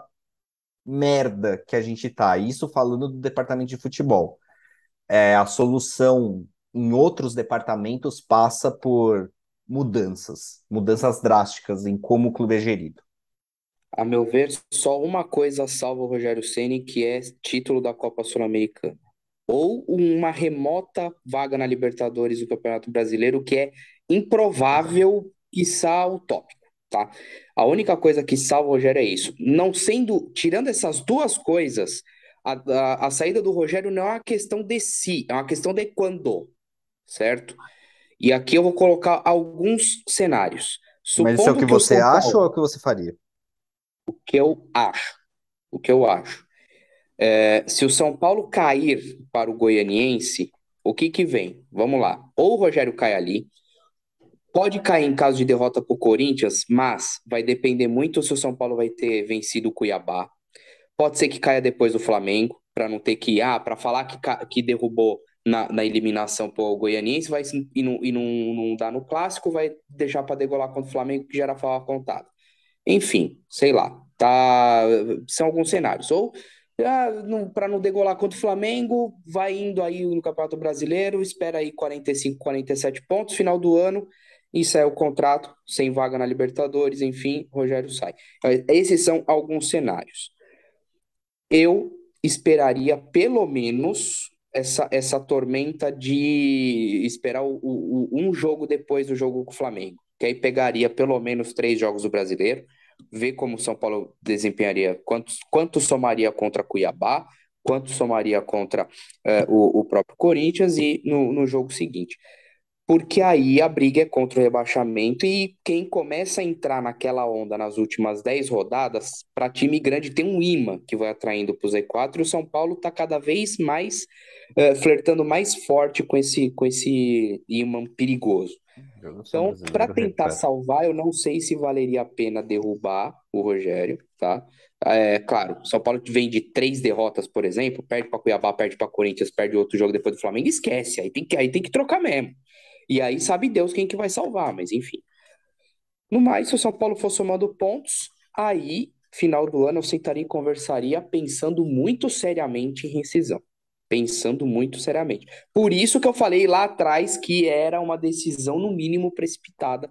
merda que a gente tá. Isso falando do departamento de futebol. É, a solução em outros departamentos passa por mudanças, mudanças drásticas em como o clube é gerido. A meu ver, só uma coisa salva o Rogério Ceni, que é título da Copa Sul-Americana. Ou uma remota vaga na Libertadores do Campeonato Brasileiro, que é improvável, quiçá utópico tá? A única coisa que salva o Rogério é isso. Não sendo, tirando essas duas coisas, a, a, a saída do Rogério não é uma questão de si, é uma questão de quando, certo? E aqui eu vou colocar alguns cenários. Mas isso é o que Supondo que você acha ou é o que você faria? o que eu acho, o que eu acho. É, se o São Paulo cair para o Goianiense, o que que vem? Vamos lá. Ou o Rogério cai ali, pode cair em caso de derrota para o Corinthians, mas vai depender muito se o São Paulo vai ter vencido o Cuiabá. Pode ser que caia depois do Flamengo, para não ter que, ah, para falar que, que derrubou na, na eliminação para o Goianiense vai, e, não, e não, não dá no clássico, vai deixar para degolar contra o Flamengo, que já era falar contado. Enfim, sei lá, tá, são alguns cenários. Ou ah, para não degolar contra o Flamengo, vai indo aí no Campeonato Brasileiro, espera aí 45, 47 pontos, final do ano, e sai o contrato, sem vaga na Libertadores, enfim, Rogério sai. Esses são alguns cenários. Eu esperaria pelo menos essa, essa tormenta de esperar o, o- um jogo depois do jogo com o Flamengo, que aí pegaria pelo menos três jogos do Brasileiro, ver como o São Paulo desempenharia, quanto, quanto somaria contra Cuiabá, quanto somaria contra eh, o, o próprio Corinthians e no, no jogo seguinte. Porque aí a briga é contra o rebaixamento e quem começa a entrar naquela onda nas últimas 10 rodadas, para time grande tem um imã que vai atraindo para o Z4 e o São Paulo está cada vez mais eh, flertando mais forte com esse, com esse imã perigoso. Então, para tentar salvar, eu não sei se valeria a pena derrubar o Rogério, tá? É, claro, São Paulo vem de três derrotas, por exemplo, perde para Cuiabá, perde para Corinthians, perde outro jogo depois do Flamengo, esquece, aí tem que, aí tem que trocar mesmo. E aí sabe Deus quem que vai salvar, mas enfim. No mais, se o São Paulo for somando pontos, aí, final do ano, eu sentaria e conversaria pensando muito seriamente em rescisão. Pensando muito seriamente. Por isso que eu falei lá atrás que era uma decisão, no mínimo, precipitada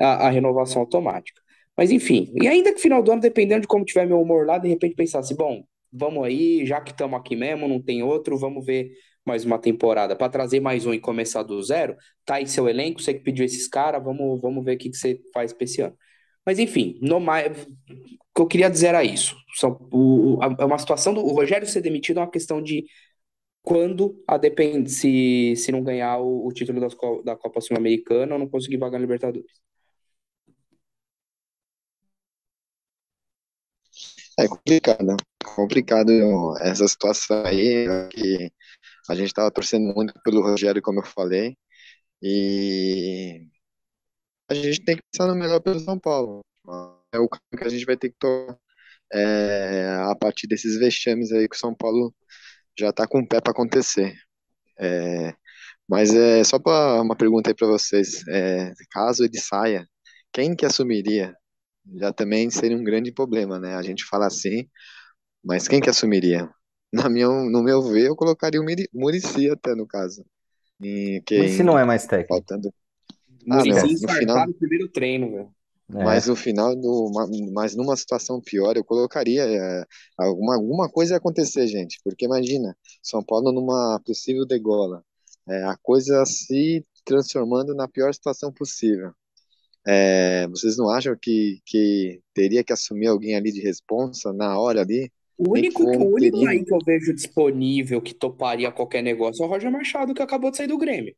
a, a renovação automática. Mas enfim, e ainda que final do ano, dependendo de como tiver meu humor lá, de repente pensasse, bom, vamos aí, já que estamos aqui mesmo, não tem outro, vamos ver mais uma temporada para trazer mais um e começar do zero. Tá aí seu elenco, você que pediu esses caras, vamos, vamos ver o que, que você faz para esse ano. Mas enfim, no mais, o que eu queria dizer era isso. São, o, a- é uma situação do o Rogério ser demitido é uma questão de quando, a depende, se, se não ganhar o, o título das da Copa Sul-Americana ou não conseguir vagar na Libertadores. É complicado, complicado essa situação aí, que a gente estava torcendo muito pelo Rogério, como eu falei, e a gente tem que pensar no melhor pelo São Paulo. É o caminho que a gente vai ter que tomar é, a partir desses vexames aí que o São Paulo já está com o pé para acontecer. É, mas é só para uma pergunta aí para vocês, é, caso ele saia, quem que assumiria? Já também seria um grande problema, né? A gente fala assim, mas quem que assumiria? Na minha, no meu ver, eu colocaria o Muricy até no caso. Mas se não é mais técnico. faltando. Ah, Muricy não, no final, no primeiro treino, velho. É. mas no final, do, ma- mas numa situação pior, eu colocaria é, alguma, alguma coisa ia acontecer, gente. Porque imagina, São Paulo numa possível degola, é, a coisa se transformando na pior situação possível. É, vocês não acham que, que teria que assumir alguém ali de responsa na hora ali? O único, o único aí que eu vejo disponível que toparia qualquer negócio é o Roger Machado, que acabou de sair do Grêmio.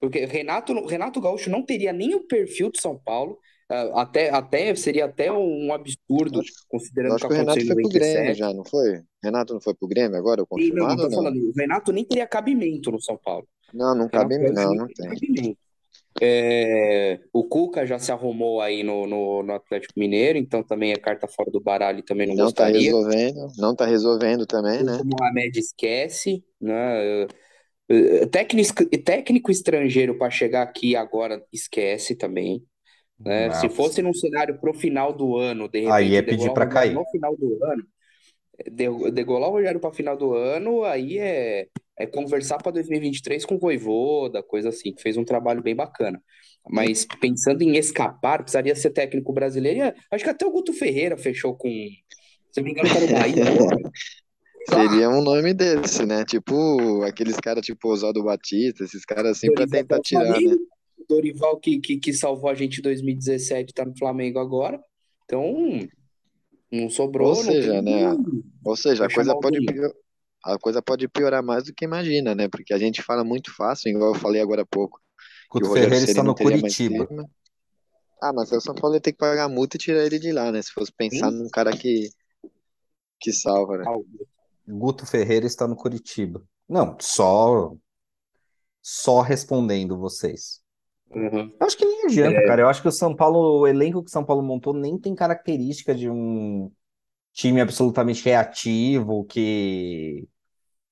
Porque Renato, Renato Gaúcho não teria nem o perfil de São Paulo. ah, Até, até seria até um absurdo, Acho- Eu considerando acho que que o Renato foi pro Grêmio 97. já, não foi? Renato não foi pro Grêmio agora, o E não, confirmado tô não? falando, o Renato nem teria cabimento no São Paulo. Não, não cabe, não, não tem. cabimento. É, o Cuca já se arrumou aí no, no, no Atlético Mineiro, então também é carta fora do baralho também não Não tá gostaria. resolvendo, não tá resolvendo também, né? O Mohamed esquece, né? Eh, Técnico, técnico estrangeiro para chegar aqui agora esquece também, né? Se fosse num cenário pro final do ano, de Aí repente é pedir o Rogério cair. no final do ano, degolar o Rogério para final do ano, aí é, é conversar para 2023 com o Vojvoda, coisa assim, que fez um trabalho bem bacana. Mas pensando em escapar, precisaria ser técnico brasileiro. e, Acho que até o Guto Ferreira fechou com, se não me engano, tá no Bahia agora. Seria um nome desse, né? Tipo, aqueles caras tipo Oswaldo Batista, esses caras assim Dorival tentar tirar, né? Dorival que, que, que salvou a gente em 2017 tá no Flamengo agora. Então, Não sobrou, Ou seja, né? Ou seja, a coisa chamar pode pior, a coisa pode piorar mais do que imagina, né? Porque a gente fala muito fácil, igual eu falei agora há pouco, que Guto o Rogério Ferreira Ceni está não no teria mais Curitiba. clima. Ah, mas o São Paulo ia ter que pagar a multa e tirar ele de lá, né? Se fosse pensar num cara que, que salva, né? Guto Ferreira está no Curitiba. Não, só só respondendo vocês. Uhum. Eu acho que nem adianta, cara. Eu acho que o São Paulo, o elenco que o São Paulo montou nem tem característica de um time absolutamente reativo que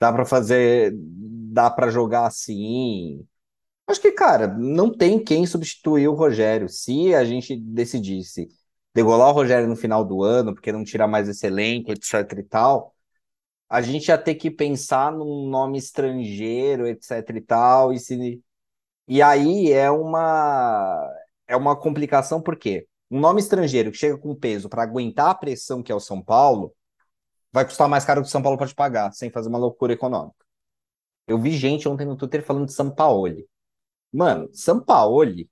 dá pra fazer, dá pra jogar assim. Acho que, cara, não tem quem substituir o Rogério. Se a gente decidisse degolar o Rogério no final do ano, porque não tirar mais esse elenco, etc e tal, a gente ia ter que pensar num nome estrangeiro, etc e tal, e se e aí é uma é uma complicação porque um nome estrangeiro que chega com peso para aguentar a pressão que é o São Paulo vai custar mais caro que o São Paulo pode pagar, sem fazer uma loucura econômica. Eu vi gente ontem no Twitter falando de Sampaoli. Mano, Sampaoli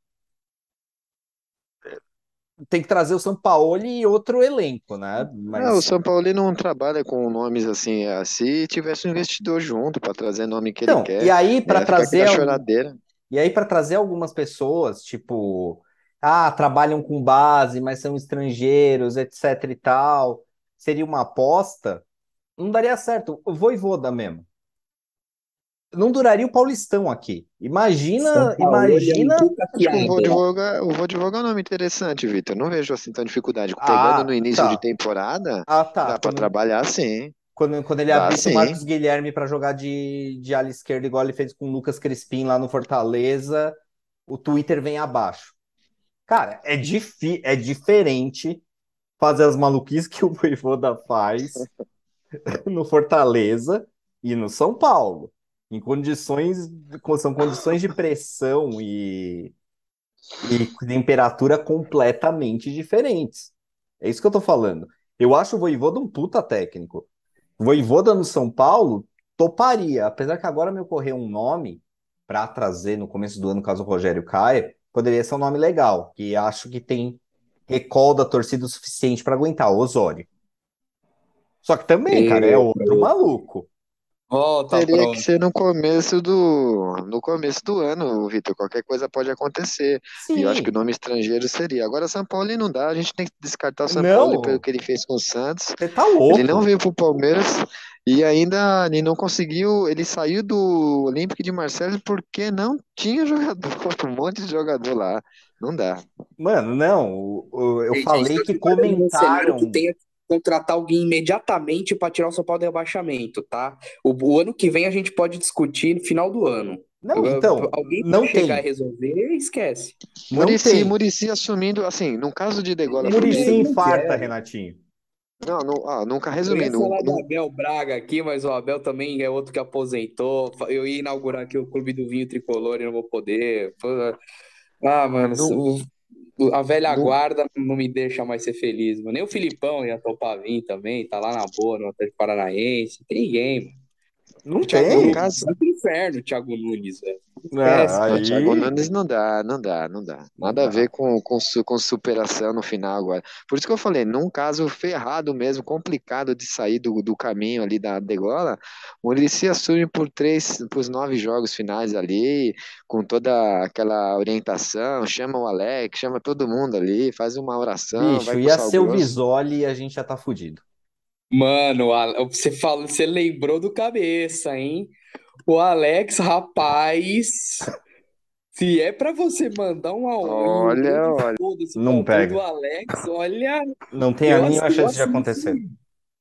tem que trazer o Sampaoli e outro elenco, né? Não, o Mas São Paulo não trabalha com nomes assim, é, se tivesse um investidor junto para trazer nome que ele então, quer, e aí para é, aqui trazer algum- choradeira. E aí, para trazer algumas pessoas, tipo, ah, trabalham com base, mas são estrangeiros, etc e tal, seria uma aposta, não daria certo. O Voivoda mesmo. Não duraria o Paulistão aqui. Imagina, é um imagina. afiado. divulgar, eu vou divulgar um nome interessante, Vitor. Não vejo assim tanta dificuldade. Ah, Pegando no início tá. de temporada, Ah, tá. dá para trabalhar sim. Quando, quando ele abrisse o sim. Marcos Guilherme para jogar de, de ala esquerda, igual ele fez com o Lucas Crispim lá no Fortaleza, o Twitter vem abaixo. Cara, é, difi é diferente fazer as maluquices que o Voivoda faz no Fortaleza e no São Paulo. Em condições, são condições de pressão e, e temperatura completamente diferentes. É isso que eu tô falando. Eu acho o Voivoda um puta técnico. Voivoda no São Paulo toparia, apesar que agora me ocorreu um nome para trazer no começo do ano, caso o Rogério caia, poderia ser um nome legal, que acho que tem recall da torcida o suficiente para aguentar, o Osório. Só que também, cara, é outro maluco. Volta Teria pronto. que ser no começo do, no começo do ano, Vitor. Qualquer coisa pode acontecer. E eu acho Sim. que o nome estrangeiro seria. Agora, São Paulo não dá. A gente tem que descartar o São Não. Paulo pelo que ele fez com o Santos. Você tá louco. Ele não veio pro Palmeiras e ainda ele não conseguiu. Ele saiu do Olympique de Marseille porque não tinha jogador. Um monte de jogador lá. Não dá. Mano, não. Eu Gente, falei que aqui dar um cenário comentaram. que tenha que contratar alguém imediatamente para tirar o São Paulo do rebaixamento, tá? O, o ano que vem a gente pode discutir no final do ano. Não, então, alguém não vai chegar tem. e resolver, esquece. Não Murici, tem. Murici assumindo, assim, no caso de Degola não infarta, quero. Renatinho. não, não, ah, nunca Eu ia resumindo, falar do Abel Braga aqui, mas o Abel também é outro que aposentou. Eu ia inaugurar aqui o Clube do Vinho Tricolor e não vou poder. Ah, mano, Não- o- a velha não- guarda não me deixa mais ser feliz, mano. Nem o Filipão ia topar vir também, tá lá na boa, no Atlético Paranaense. Tem ninguém, mano. Não Thiago tem. Nunes, caso- pro inferno, Thiago Nunes, velho. Não, aí. Thiago Nunes não dá, não dá, não dá. Nada a dá. ver com, com, com superação no final agora. Por isso que eu falei, num caso ferrado mesmo, complicado de sair do, do caminho ali da degola, o ele se assume por três, por nove jogos finais ali, com toda aquela orientação, chama o Alex, chama todo mundo ali, faz uma oração, Bicho, vai ia ser o. Visoli e a gente já tá fudido. Mano, a- você falou, você lembrou do cabeça, hein? O Alex, rapaz, se é pra você mandar Olha, um olha. foda-se Não pega. do Alex, olha, Não tem a mínima chance de isso acontecer.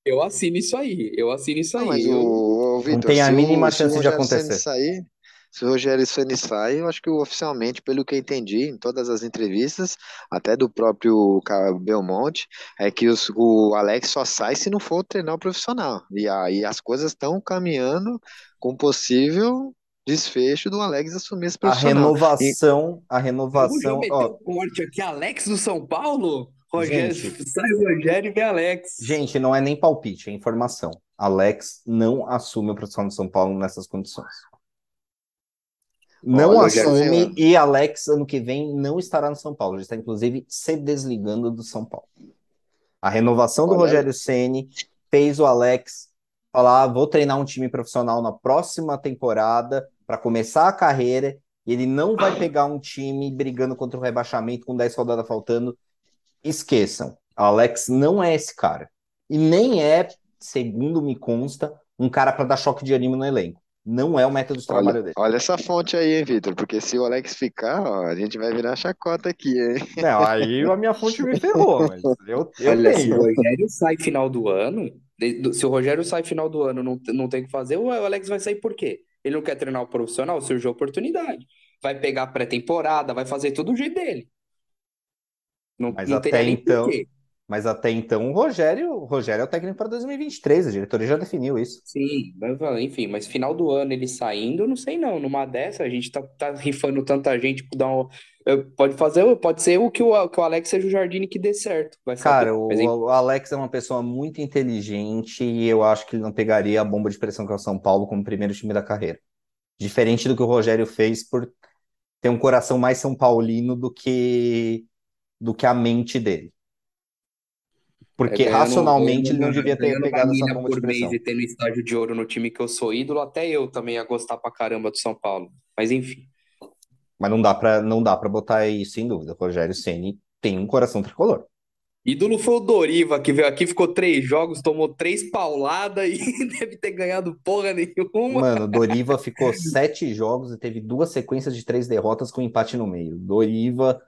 Eu assino isso aí, eu assino isso Não, aí. o, o Não Vitor, tem a mínima chance de acontecer. sair, se o Rogério Ceni sair, eu acho que oficialmente, pelo que eu entendi em todas as entrevistas, até do próprio Belmonte, é que os- o Alex só sai se não for treinar o profissional. E aí as coisas estão caminhando com possível desfecho do Alex assumir esse A profissional. E, renovação, a Vamos já renovação, ó, o corte aqui, Alex do São Paulo? Rogério, gente, sai Rogério e vem Alex. gente, não é nem palpite, é informação. Alex não assume o profissional de São Paulo nessas condições. Não olha, assume e Alex ano que vem não estará no São Paulo. Ele está inclusive se desligando do São Paulo. A renovação do Olha, Rogério Ceni fez o Alex falar: ah, vou treinar um time profissional na próxima temporada para começar a carreira. E ele não vai pegar um time brigando contra o rebaixamento com 10 rodadas faltando. Esqueçam, Alex não é esse cara. E nem é, segundo me consta, um cara para dar choque de ânimo no elenco. Não é o método de trabalho olha, dele. olha essa fonte aí, hein, Vitor? Porque se o Alex ficar, ó, a gente vai virar chacota aqui, hein? Não, aí a minha fonte me ferrou, mas eu, eu Olha, se o tenho. Rogério sai final do ano, se o Rogério sai final do ano, não, não tem o que fazer, o Alex vai sair por quê? Ele não quer treinar o profissional, surgiu a oportunidade. Vai pegar a pré-temporada, vai fazer tudo do jeito dele. Não, Mas não até então, porquê. Mas até então o Rogério, o Rogério é o técnico para 2023, a diretoria já definiu isso. Sim, mas, enfim, mas final do ano ele saindo, não sei não. Numa dessa, a gente tá, tá rifando tanta gente dar um. Pode fazer, pode ser o que o, que o Alex seja o Jardine que dê certo. Cara, o, o Alex é uma pessoa muito inteligente e eu acho que ele não pegaria a bomba de pressão que é o São Paulo como primeiro time da carreira. Diferente do que o Rogério fez por ter um coração mais São Paulino do que do que a mente dele. É Porque ganhando, racionalmente ele não devia ter pegado essa bomba de por mês pressão. e tendo estágio de ouro no time que eu sou ídolo, até eu também ia gostar pra caramba do São Paulo. Mas enfim. Mas não dá para não dá para botar isso em dúvida. O Rogério Ceni tem um coração tricolor. Ídolo foi o Doriva, que veio aqui, ficou três jogos, tomou três pauladas e deve ter ganhado porra nenhuma. Mano, Doriva ficou sete jogos e teve duas sequências de três derrotas com empate no meio. Doriva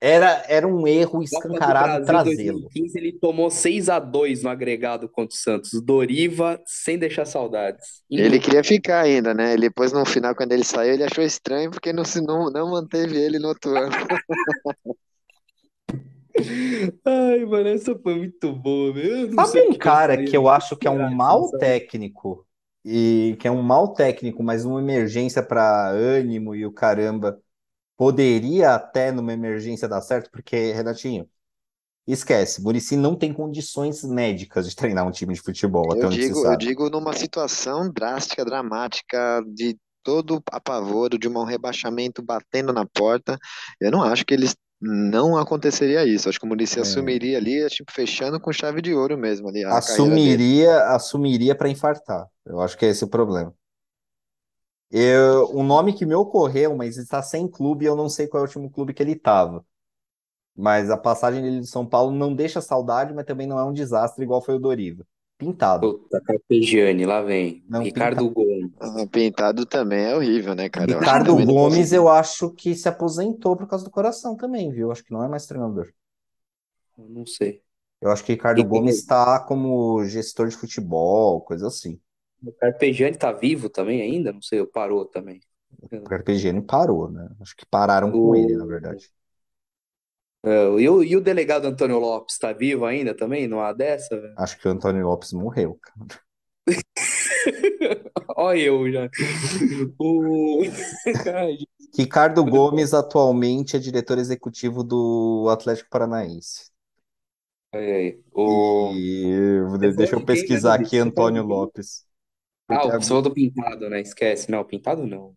era, era um erro escancarado trazê-lo. 2015, ele tomou 6 a 2 no agregado contra o Santos. Doriva, sem deixar saudades. Ele queria ficar ainda, né? Ele depois no final, quando ele saiu, ele achou estranho porque não, se- não, não manteve ele no outro ano. Ai, mano, essa foi muito boa, meu. Eu não Sabe sei um cara que eu acho que é um mau técnico e que é um mau técnico, mas uma emergência para ânimo e o caramba poderia até numa emergência dar certo, porque Renatinho, esquece, Muricy não tem condições médicas de treinar um time de futebol, até Eu onde se digo, eu sabe. digo numa situação drástica, dramática, de todo apavoro, de um rebaixamento batendo na porta. Eu não acho que eles não aconteceria isso. Acho que o Muricy É. assumiria ali, tipo, fechando com chave de ouro mesmo ali. Assumiria, assumiria para infartar. Eu acho que é esse o problema. Eu, um nome que me ocorreu, mas está sem clube, eu não sei qual é o último clube que ele estava. Mas a passagem dele de São Paulo não deixa saudade, mas também não é um desastre igual foi o Doriva. Pintado. Puta, Carpegiani, lá vem. Não, Ricardo Gomes. Ah, Pintado também é horrível, né, cara? Eu acho que Ricardo Gomes, eu acho que se aposentou por causa do coração também, viu? Acho que não é mais treinador. Eu Não sei. Eu acho que Ricardo E- Gomes está como gestor de futebol, coisa assim. O Carpegiani tá vivo também ainda? Não sei, parou também. O Carpegiani parou, né? Acho que pararam com O- ele, na verdade. É, e, o, e o delegado Antônio Lopes tá vivo ainda também? Não há dessa, velho? Acho que o Antônio Lopes morreu, cara. Olha eu já. O... Ricardo Gomes atualmente é diretor executivo do Atlético Paranaense. ai, ai. O... E deixa eu quem, pesquisar aqui Antônio? Lopes. Ah, o pessoal do Pintado, né? Esquece. Não, Pintado não.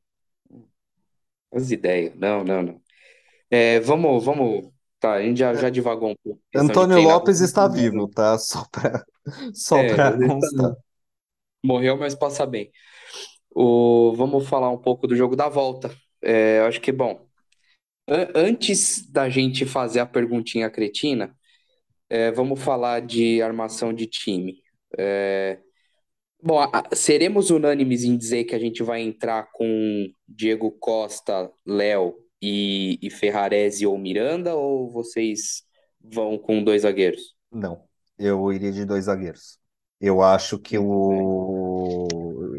As ideias. Não, não, não. É, vamos, vamos. Tá, a gente já, já divagou um pouco. Questão de Antônio treinador. Lopes está vivo, tá? Só para só É, ele tá- constar. Morreu, mas passa bem. O, vamos falar um pouco do jogo da volta. É, eu acho que, bom, an- antes da gente fazer a perguntinha cretina, é, vamos falar de armação de time. Bom, seremos unânimes em dizer que a gente vai entrar com Diego Costa, Léo e, e Ferrarese ou Miranda, ou vocês vão com dois zagueiros? Não, eu iria de dois zagueiros. Eu acho que o.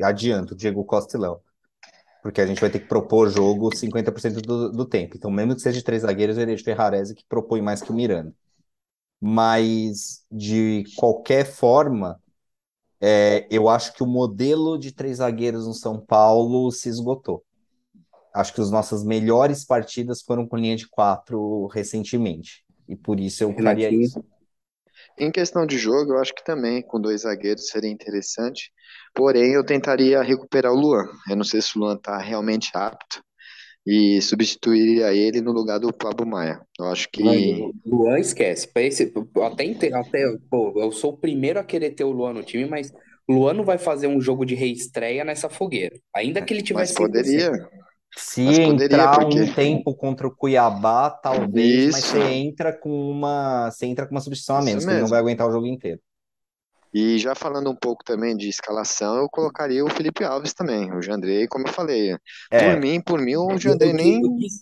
Adianto, Diego Costa e Léo. Porque a gente vai ter que propor jogo 50% do, do tempo. Então, mesmo que seja de três zagueiros, eu iria de Ferrarese, que propõe mais que o Miranda. Mas, de qualquer forma, é, eu acho que o modelo de três zagueiros no São Paulo se esgotou. Acho que as nossas melhores partidas foram com linha de quatro recentemente. E por isso eu faria isso. Em questão de jogo, eu acho que também com dois zagueiros seria interessante. Porém, eu tentaria recuperar o Luan. Eu não sei se o Luan está realmente apto. E substituiria ele no lugar do Pablo Maia. Eu acho que. Mano, Luan esquece. Esse, até, até, pô, eu sou o primeiro a querer ter o Luan no time, mas o Luan não vai fazer um jogo de reestreia nessa fogueira. Ainda que ele Mas tivesse 100%. poderia, Se mas poderia, entrar porque. um tempo contra o Cuiabá, talvez, mas Isso, você entra com uma, você entra com uma substituição a menos, que ele não vai aguentar o jogo inteiro. E já falando um pouco também de escalação, eu colocaria o Felipe Alves também. O Jandrei, como eu falei, por É, mim, por mim, o Jandrei eu quis, nem. eu quis,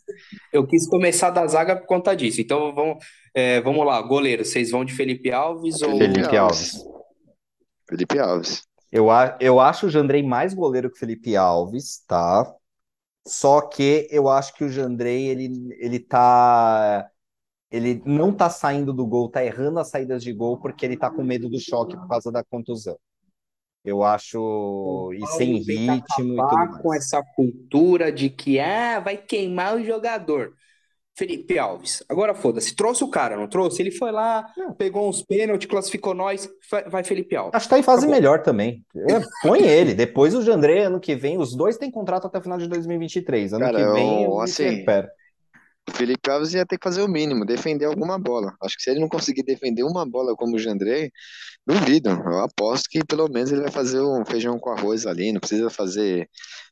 eu quis começar da zaga por conta disso. Então vamos, é, vamos lá, goleiro. Vocês vão de Felipe Alves Felipe ou Felipe Alves. Alves. Felipe Alves. Eu, a- eu acho o Jandrei mais goleiro que o Felipe Alves, tá? Só que eu acho que o Jandrei, ele, ele tá. Ele não tá saindo do gol, tá errando as saídas de gol porque ele tá com medo do choque por causa da contusão. Eu acho. E sem ritmo e tudo acabar com mais. essa cultura de que ah, vai queimar o jogador. Felipe Alves, agora foda-se, trouxe o cara, não trouxe? Ele foi lá, Não, pegou uns pênaltis, classificou nós, vai, Felipe Acho Alves. que tá em fase Acabou. melhor também. Põe ele. Depois o Jandrei, ano que vem, os dois têm contrato até o final de 2023. Ano Cara, que vem eu, assim, recupera. O Felipe Alves ia ter que fazer o mínimo, defender alguma bola. Acho que se ele não conseguir defender uma bola como o Jandrei, duvido. Eu aposto que pelo menos ele vai fazer um feijão com arroz ali. Não precisa fazer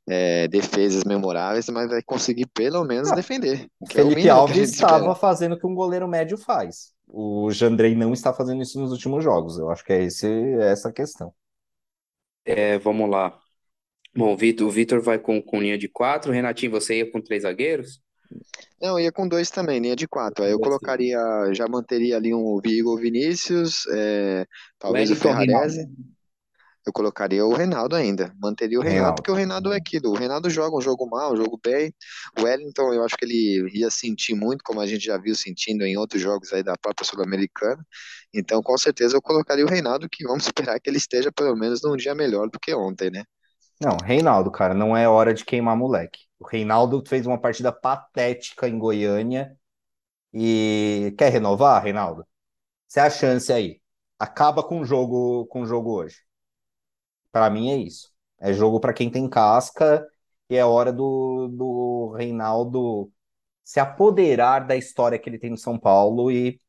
é, defesas memoráveis, mas vai conseguir pelo menos Ah, defender, o é o Felipe a Alves estava espera. fazendo o que um goleiro médio faz. O Jandrei não está fazendo isso nos últimos jogos. Eu acho que é esse, é essa a questão. É, vamos lá. Bom, o Vitor, o Vitor vai com, com linha de quatro. Renatinho, você ia com três zagueiros? Não, ia com dois também, linha de quatro. Aí eu Dois, colocaria, já manteria ali um Igor Vinícius, é, talvez o Reinaldo. Ferrarese. Eu colocaria o Reinaldo ainda. Manteria o Reinaldo, porque o Reinaldo é aquilo. O Reinaldo joga um jogo mal, um jogo bem. O Wellington, eu acho que ele ia sentir muito, como a gente já viu sentindo em outros jogos aí da própria Sul-Americana. Então, com certeza, eu colocaria o Reinaldo, que vamos esperar que ele esteja pelo menos num dia melhor do que ontem, né? Não, Reinaldo, cara, não é hora de queimar moleque. O Reinaldo fez uma partida patética em Goiânia e quer renovar, Reinaldo? Você é a chance aí. Acaba com o jogo, com o jogo hoje. Para mim é isso. É jogo para quem tem casca e é hora do, do Reinaldo se apoderar da história que ele tem no São Paulo e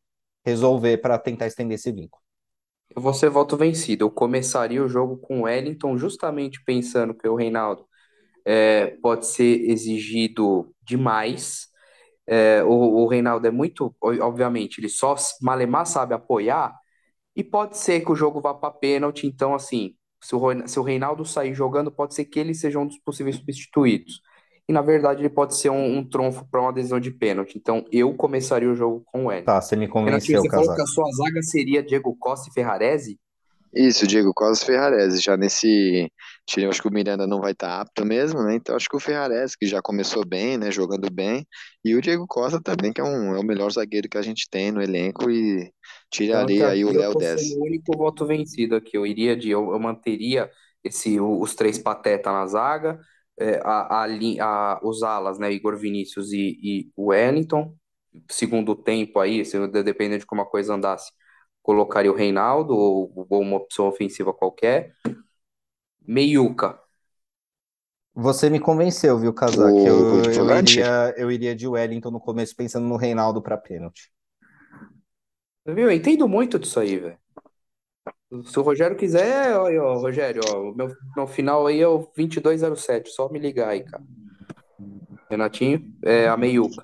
resolver para tentar estender esse vínculo. Eu vou ser voto vencido. Eu começaria o jogo com o Wellington, justamente pensando que o Reinaldo é, pode ser exigido demais. É, o, o Reinaldo é muito, obviamente, ele só malemar sabe apoiar, e pode ser que o jogo vá para pênalti. Então, assim, se o, se o Reinaldo sair jogando, pode ser que ele seja um dos possíveis substituídos. E na verdade, ele pode ser um, um trunfo para uma decisão de pênalti. Então, eu começaria o jogo com o Wellington. Tá, você me convenceu, você falou que a sua zaga seria Diego Costa e Ferrarese? Isso, Diego Costa e Ferrarese. Já nesse tiro, eu acho que o Miranda não vai estar apto mesmo, né? Então acho que o Ferrarese, que já começou bem, né? Jogando bem. E o Diego Costa também, que é, um, é o melhor zagueiro que a gente tem no elenco. E Então, aqui, tiraria aí o Léo tô 10. sendo o único voto vencido aqui. Eu iria de, eu, eu manteria esse, os três pateta na zaga, é, a, a, a- os alas, né? Igor Vinícius e, e o Wellington. Segundo tempo aí, se, dependendo de como a coisa andasse, colocaria o Reinaldo ou, ou uma opção ofensiva qualquer. Meiuca. Você me convenceu, viu? O, Eu, eu iria, eu iria de Wellington no começo, pensando no Reinaldo para pênalti. Viu? Eu entendo muito disso aí, velho. Se o Rogério quiser, olha, ó, Rogério, ó, o meu, meu final aí é o 2207, só me ligar aí, cara. Renatinho, é a meiuca.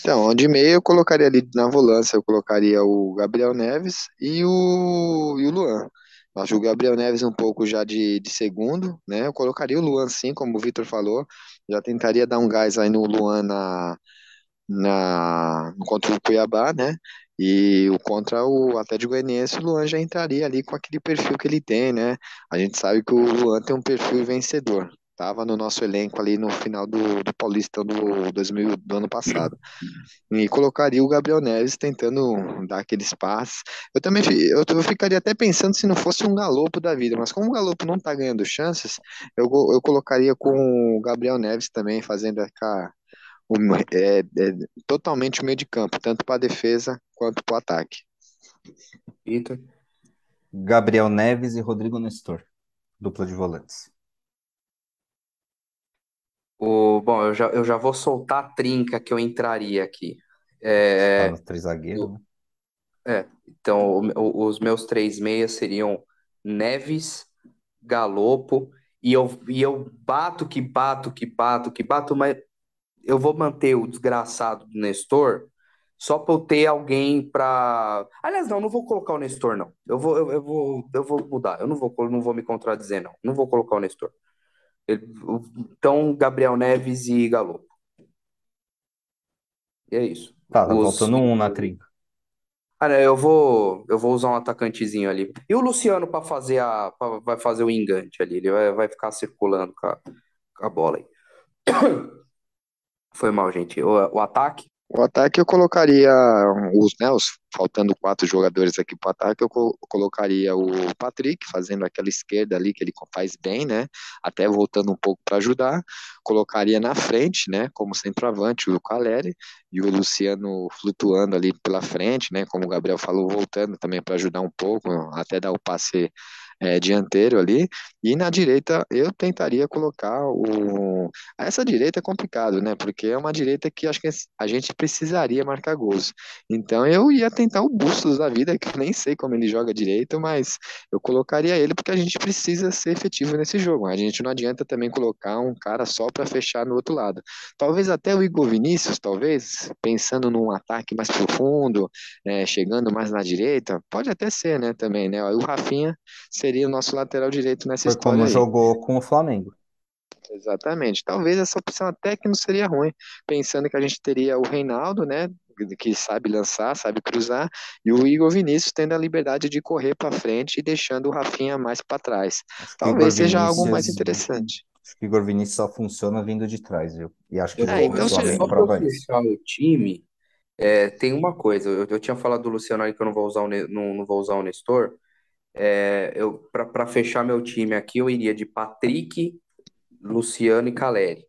Então, de meio eu colocaria ali na volância, eu colocaria o Gabriel Neves e o, e o Luan. Eu Acho o Gabriel Neves um pouco já de, de segundo, né? Eu colocaria o Luan sim, como o Vitor falou. Já tentaria dar um gás aí no Luan na, na, contra o Cuiabá, né? E o contra o Atlético Goianiense, o Luan já entraria ali com aquele perfil que ele tem, né? A gente sabe que o Luan tem um perfil vencedor. Tava no nosso elenco ali no final do, do Paulista do, 2000, do ano passado. E colocaria o Gabriel Neves tentando dar aqueles passes. Eu também eu, eu ficaria até pensando se não fosse um Galopo da vida, mas como o Galopo não tá ganhando chances, eu, eu colocaria com o Gabriel Neves também, fazendo aquela, é, é, totalmente o meio de campo, tanto para defesa quanto para ataque. Vitor. Gabriel Neves e Rodrigo Nestor, dupla de volantes. O, bom, eu já, eu já vou soltar a trinca que eu entraria aqui. É, três zagueiro, né? é, então, o- o- os meus três meias seriam Neves, Galopo, e eu, e eu bato que bato que bato que bato, mas eu vou manter o desgraçado do Nestor só para eu ter alguém para. Aliás, não, não vou colocar o Nestor, não. Eu vou, eu, eu vou, eu vou mudar. Eu não vou, não vou me contradizer, não. Não vou colocar o Nestor. Ele- então, Gabriel Neves e Galo. E é isso. Tá, tá Os, faltando um na trinca. ah, né, eu vou, eu vou usar um atacantezinho ali. E o Luciano para fazer a, pra- vai fazer o engante ali. Ele vai, vai ficar circulando com a, com a bola aí. Foi mal, gente. O, o ataque. O ataque eu colocaria os, né, os faltando quatro jogadores aqui para o ataque, eu co- colocaria o Patrick fazendo aquela esquerda ali que ele faz bem, né? Até voltando um pouco para ajudar. Colocaria na frente, né, como centroavante o Caleri e o Luciano flutuando ali pela frente, né? Como o Gabriel falou, voltando também para ajudar um pouco, até dar o passe é, dianteiro ali. E na direita eu tentaria colocar o essa direita é complicado, né? Porque é uma direita que acho que a gente precisaria marcar gols. Então eu ia tentar o Bustos da vida, que eu nem sei como ele joga direito, mas eu colocaria ele porque a gente precisa ser efetivo nesse jogo. A gente não adianta também colocar um cara só para fechar no outro lado. Talvez até o Igor Vinícius, talvez, pensando num ataque mais profundo, é, chegando mais na direita, pode até ser, né? Também, né? O Rafinha seria o nosso lateral direito nessa Foi história como aí. jogou com o Flamengo. Exatamente. Talvez essa opção até que não seria ruim, pensando que a gente teria o Reinaldo, né, que sabe lançar, sabe cruzar, e o Igor Vinícius tendo a liberdade de correr para frente e deixando o Rafinha mais para trás. Talvez seja algo mais Vinícius, interessante. acho que o Igor Vinícius só funciona vindo de trás, viu? E acho que É, então se, Flamengo só para eu prova isso. o time, é, tem uma coisa. Eu, eu tinha falado do Luciano aí que eu não vou usar o, não, não vou usar o Nestor. É, eu, para fechar meu time aqui, eu iria de Patrick, Luciano e Caleri.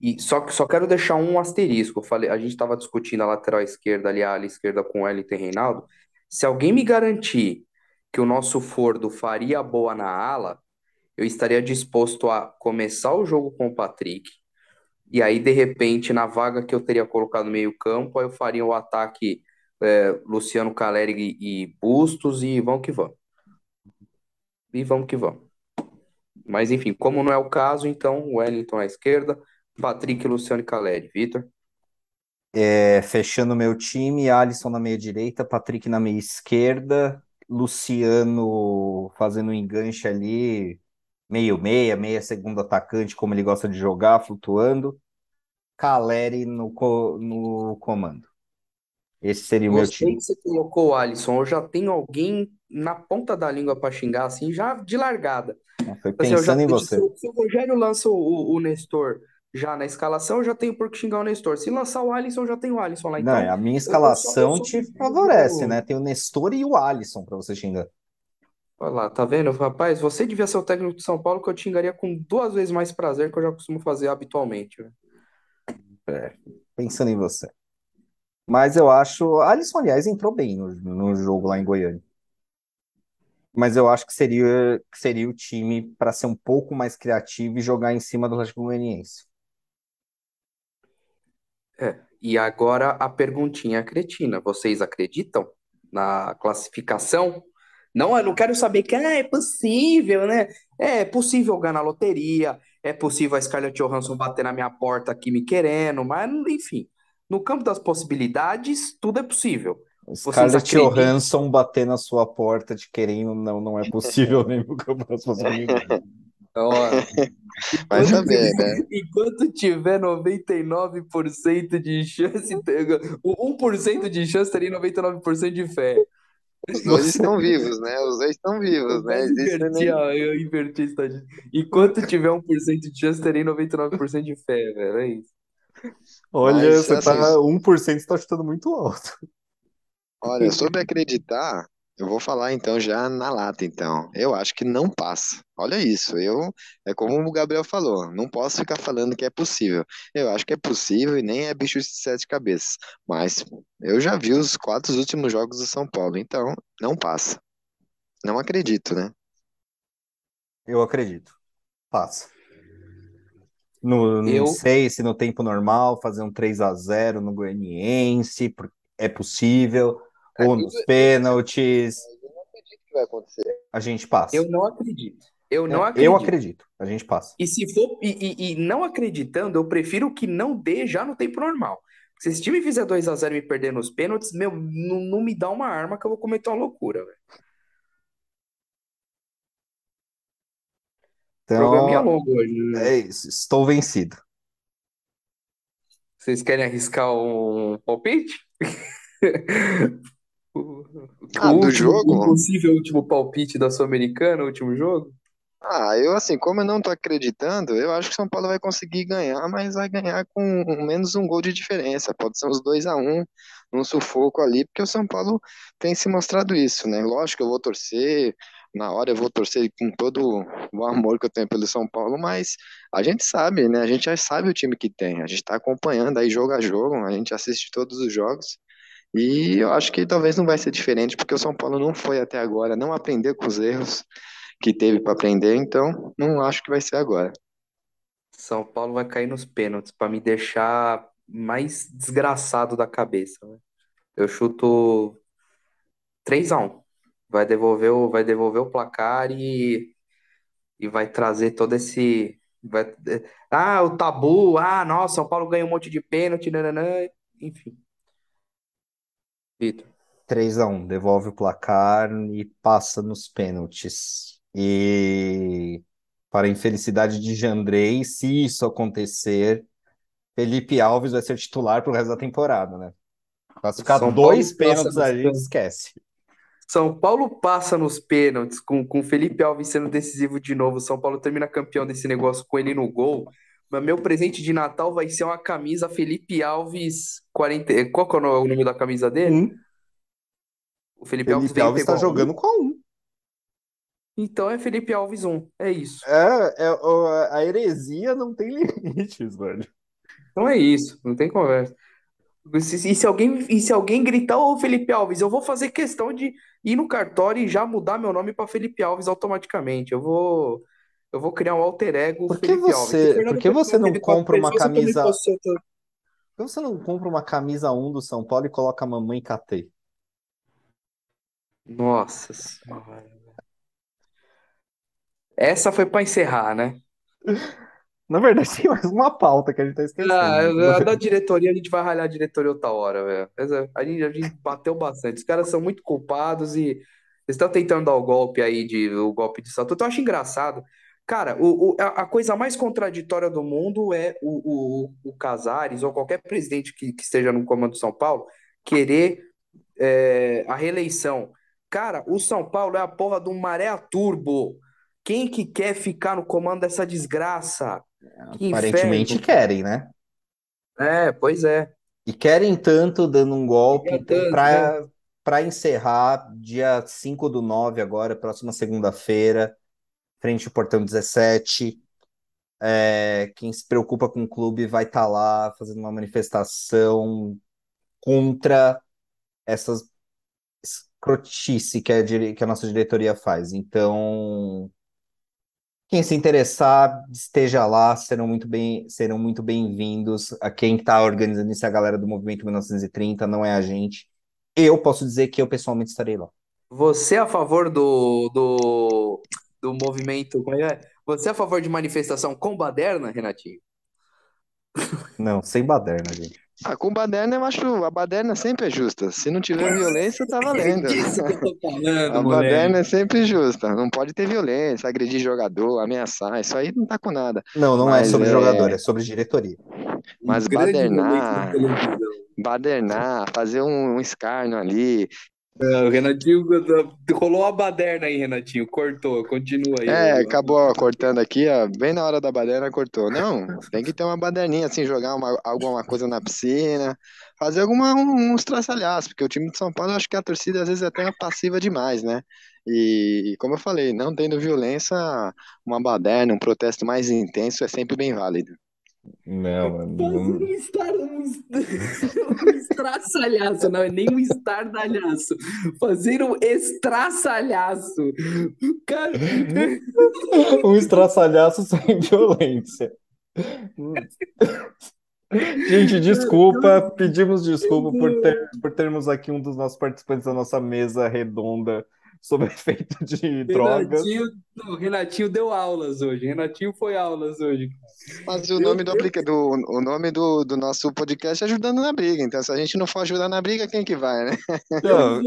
E só, só quero deixar um asterisco. Eu falei, a gente estava discutindo a lateral esquerda ali, a ala esquerda com o Wellington e Reinaldo. Se alguém me garantir que o nosso Fordo faria boa na ala, eu estaria disposto a começar o jogo com o Patrick. E aí, de repente, na vaga que eu teria colocado no meio-campo, eu faria o ataque é, Luciano Caleri e, Bustos e vamos que vamos. E vamos que vamos. Mas enfim, como não é o caso, então Wellington à esquerda, Patrick, Luciano e Caleri. Vitor? É, fechando meu time, Alisson na meia direita, Patrick na meia esquerda, Luciano fazendo um enganche ali, meio meia, meia segundo atacante, como ele gosta de jogar, flutuando. Caleri no, no comando. Esse seria o meu Gostei time. que você colocou o Alisson. Eu já tenho alguém na ponta da língua para xingar, assim, já de largada. Foi Assim, eu já, pensando em você. se, o- se o Rogério lança o, o, Nestor já na escalação, eu já tenho por que xingar o Nestor. Se lançar o Alisson, eu já tenho o Alisson lá. Não, Então, a minha eu, eu só, eu escalação só te favorece, né? Tem o Nestor e o Alisson para você xingar. Olha lá, tá vendo? Rapaz, você devia ser o técnico de São Paulo que eu te xingaria com duas vezes mais prazer que eu já costumo fazer habitualmente. É, pensando em você. Mas eu acho. Alisson, aliás, entrou bem no, no jogo lá em Goiânia. Mas eu acho que seria, que seria o time para ser um pouco mais criativo e jogar em cima do Atlético Goianiense. É. E agora a perguntinha cretina. Vocês acreditam na classificação? Não, eu não quero saber que ah, é possível, né? É possível ganhar na loteria, é possível a Scarlett Johansson bater na minha porta aqui me querendo, mas enfim, no campo das possibilidades, tudo é possível. Scarlett? Johansson bater na sua porta te querendo, não, não é possível nem no campo das possibilidades. Ó, Vai enquanto saber, tiver, né? enquanto tiver 99% de chance, ter- o 1% de chance teria 99% de fé. Os dois Você, estão vivos, né? Os dois estão Eu vivos, né? Existe inverti, nem. a, eu inverti a estatística. Enquanto tiver 1% de chance, terei 99% de fé, velho. É isso. Olha, Mas, você assim, tá 1% está chutando muito alto. olha, sobre acreditar, eu vou falar então já na lata, então. Eu acho que não passa. Olha isso, eu, é como o Gabriel falou, não posso ficar falando que é possível. Eu acho que é possível e nem é bicho de sete cabeças. Mas eu já vi os quatro últimos jogos do São Paulo, então não passa. Não acredito, né? Eu acredito. Passa. No, não Eu, sei se no tempo normal fazer um 3 a 0 no Goianiense é possível, ou Eu, nos pênaltis, eu não acredito que vai acontecer. a gente eu passa. não acredito. Eu não É, eu acredito. acredito, a gente passa. E se for e, e- e não acreditando, eu prefiro que não dê já no tempo normal. Se esse time fizer 2 a 0 e me perder nos pênaltis, meu, não, não me dá uma arma que eu vou cometer uma loucura, velho. O programinha é Então, longo hoje, né? é isso, estou vencido. Vocês querem arriscar um palpite? O, Ah, do último, o jogo? possível último palpite da Sul-Americana, o último jogo? Ah, eu assim, como eu não tô acreditando, eu acho que São Paulo vai conseguir ganhar, mas vai ganhar com menos um gol de diferença. Pode ser uns 2 a 1 num sufoco ali, porque o São Paulo tem se mostrado isso, né? Lógico eu vou torcer, na hora eu vou torcer com todo o amor que eu tenho pelo São Paulo, mas a gente sabe, né? A gente já sabe o time que tem, a gente tá acompanhando aí jogo a jogo, a gente assiste todos os jogos. E eu acho que talvez não vai ser diferente, porque o São Paulo não foi até agora, não aprendeu com os erros que teve para aprender, então não acho que vai ser agora. São Paulo vai cair nos pênaltis pra me deixar mais desgraçado da cabeça, né? Eu chuto 3 a 1. Vai devolver o, vai devolver o placar e, e vai trazer todo esse. Vai, ah, o tabu. Ah, nossa, São Paulo ganha um monte de pênalti, nananã. Enfim, Vitor. 3 a 1 devolve o placar e passa nos pênaltis. E para a infelicidade de Jandrei, se isso acontecer, Felipe Alves vai ser titular pro resto da temporada, né? Mas ficar São dois Paulo pênaltis nos a gente pênaltis. esquece. São Paulo passa nos pênaltis com, com Felipe Alves sendo decisivo de novo. São Paulo termina campeão desse negócio com ele no gol. Mas meu presente de Natal vai ser uma camisa Felipe Alves 40. Qual que é o no- o nome da camisa dele? Um, O Felipe Alves Felipe Alves pegou está jogando com a um. Então é Felipe Alves 1. É isso. É, é, a heresia não tem limites, velho. Então é isso. Não tem conversa. E se, alguém, e se alguém gritar, ô Felipe Alves, eu vou fazer questão de ir no cartório e já mudar meu nome para Felipe Alves automaticamente. Eu vou, eu vou criar um alter ego Por que Felipe você, por que você não compra uma camisa, por que você não compra uma camisa 1 do São Paulo e coloca Mamãe Catei? Nossa senhora. Essa foi para encerrar, né? Na verdade, tem mais uma pauta que a gente tá Ah, esquecendo. a da diretoria a gente vai ralhar a diretoria outra hora, velho. Essa- A gente, a gente bateu bastante. Os caras são muito culpados e eles estão tentando dar o golpe aí de o golpe de Estatuto. Eu acho engraçado. Cara, o, o- a, coisa mais contraditória do mundo é o, o, o Casares ou qualquer presidente que, que esteja no comando de São Paulo querer é, a reeleição. Cara, o São Paulo é a porra um maré turbo. Quem que quer ficar no comando dessa desgraça? Que Aparentemente inferno. querem, né? É, pois é. E querem tanto dando um golpe. Né? para para encerrar, dia 5 do 9 agora, próxima segunda-feira, frente ao Portão 17. É, quem se preocupa com o clube vai estar lá fazendo uma manifestação contra essas escrotice que a, dire- que a nossa diretoria faz. Então, quem se interessar, esteja lá, serão muito bem, serão muito bem-vindos. A quem está organizando isso é a galera do Movimento 1930, não é a gente. Eu posso dizer que eu pessoalmente estarei lá. Você é a favor do, do, do movimento, como é? Você é a favor de manifestação com baderna, Renatinho? Não, sem baderna, gente. Ah, com baderna eu acho, a baderna sempre é justa. Se não tiver violência, tá É valendo. disso que eu tô A falando, moleque. baderna é sempre justa. Não pode ter violência, agredir jogador, ameaçar. Isso aí não tá com nada. Não, não é Mas sobre é- jogador, é sobre diretoria. Mas Um badernar-. Badernar, fazer um, um escárnio ali. É, o Renatinho rolou a baderna aí, Renatinho. Cortou, continua aí. É, acabou cortando aqui, ó, bem na hora da baderna cortou. Não, tem que ter uma baderninha, assim, jogar uma, alguma coisa na piscina, fazer alguma, um, uns traçalhaços, porque o time de São Paulo, eu acho que a torcida às vezes é até passiva demais, né? E, como eu falei, não tendo violência, uma baderna, um protesto mais intenso é sempre bem válido. Não, Fazer um estar, um, um estraçalhaço, não é nem um estardalhaço. Fazer um estraçalhaço. Cara, um estraçalhaço sem violência. Gente, desculpa, pedimos desculpa por, ter, por termos aqui um dos nossos participantes da nossa mesa redonda sob efeito de drogas. Renatinho, não, Renatinho deu aulas hoje. Renatinho foi aulas hoje. Mas o nome do, aplica, do, o nome do, do nosso podcast é Ajudando na Briga. Então, se a gente não for ajudar na briga, quem que vai, né? Não.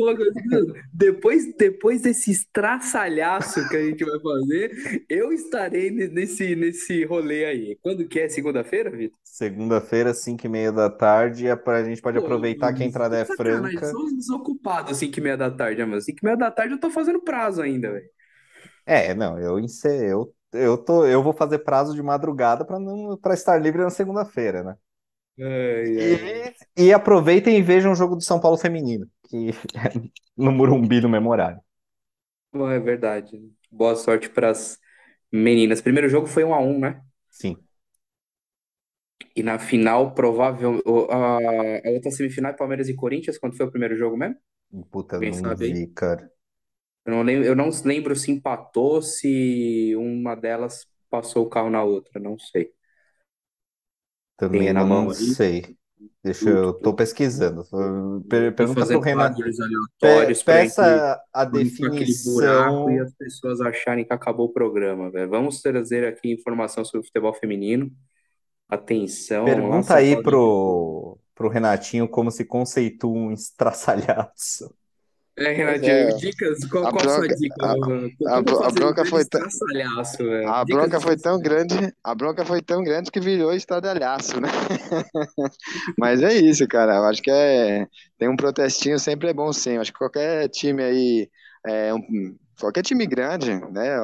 Depois, depois desse estraçalhaço que a gente vai fazer, eu estarei nesse, nesse rolê aí. Quando que é? Segunda-feira, Vitor? Segunda-feira, 5 e meia da tarde. A gente pode Pô, aproveitar que a entrada é franca. Sou desocupado 5 e meia da tarde, mas 5 e meia da tarde eu tô fazendo prazo ainda, velho. É, não, eu, eu, eu, tô, eu vou fazer prazo de madrugada para não para estar livre na segunda-feira, né? E, e, aproveitem e vejam o jogo do São Paulo feminino, que é no Murumbi, no Memorário. É verdade. Boa sorte para as meninas. Primeiro jogo foi um a um, né? Sim. E na final, provável. A, a outra semifinal é Palmeiras e Corinthians, quando foi o primeiro jogo mesmo? Puta, Quem não sabe vi, cara. Eu não lembro, eu não lembro se empatou, se uma delas passou o carro na outra, não sei. Também na não mão sei. Deixa eu, tô pesquisando. Per- Pergunta pro Renan. Pe- peça a definição. e as pessoas acharem que acabou o programa, velho. Vamos trazer aqui informação sobre o futebol feminino. Atenção. Pergunta aí pro, pro Renatinho como se conceitua um estraçalhaço. É, Renatinho, é. dicas, qual, a qual bronca, sua dica? A, a, a bronca foi tão, a bronca foi tão grande, a bronca foi tão grande que virou estradalhaço, né? Mas é isso, cara. Eu acho que é tem um protestinho sempre é bom sim. Eu acho que qualquer time aí é um, qualquer time grande, né,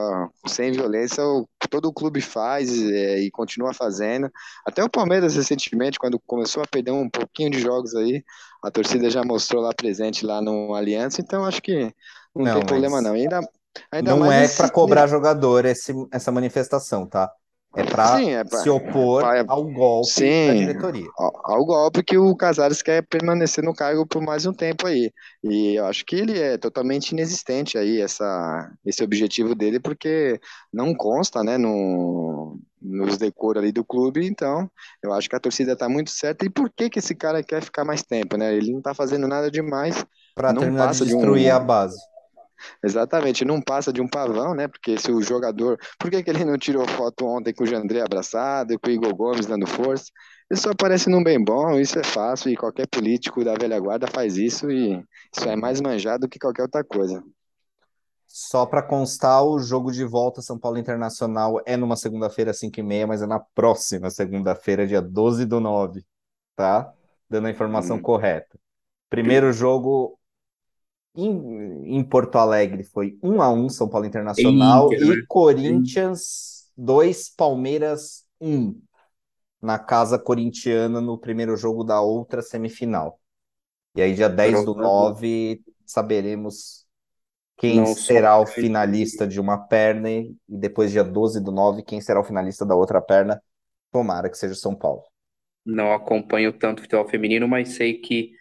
sem violência, todo o clube faz é, e continua fazendo. Até o Palmeiras recentemente, quando começou a perder um pouquinho de jogos aí, a torcida já mostrou lá presente lá no Aliança, então acho que não, não tem problema não. Ainda, ainda não é para cobrar jogador esse, essa manifestação, tá? É para é se opor pra, ao golpe sim, da diretoria. Ao, ao, golpe que o Casares quer permanecer no cargo por mais um tempo aí. E eu acho que ele é totalmente inexistente aí, essa, esse objetivo dele, porque não consta né, no, nos decoros ali do clube, então eu acho que a torcida está muito certa. E por que, que esse cara quer ficar mais tempo? Né? Ele não está fazendo nada demais. Para terminar de destruir de um... a base. Exatamente, não passa de um pavão, né? Porque se o jogador. Por que, que ele não tirou foto ontem com o Jandré abraçado, com o Igor Gomes dando força? Ele só aparece num bem bom, isso é fácil, e qualquer político da velha guarda faz isso, e isso é mais manjado que qualquer outra coisa. Só para constar, o jogo de volta São Paulo Internacional é numa segunda-feira, 5h30, mas é na próxima segunda-feira, dia 12 do 9, tá? Dando a informação hum. correta. Primeiro jogo, em, em Porto Alegre foi 1 a 1 São Paulo Internacional Inter, e né? Corinthians 2, Palmeiras 1 na casa corintiana no primeiro jogo da outra semifinal. E aí, dia 10 do 9, saberemos quem Não será o finalista de uma perna e depois, dia 12 do 9, quem será o finalista da outra perna. Tomara que seja São Paulo. Não acompanho tanto futebol feminino, mas sei que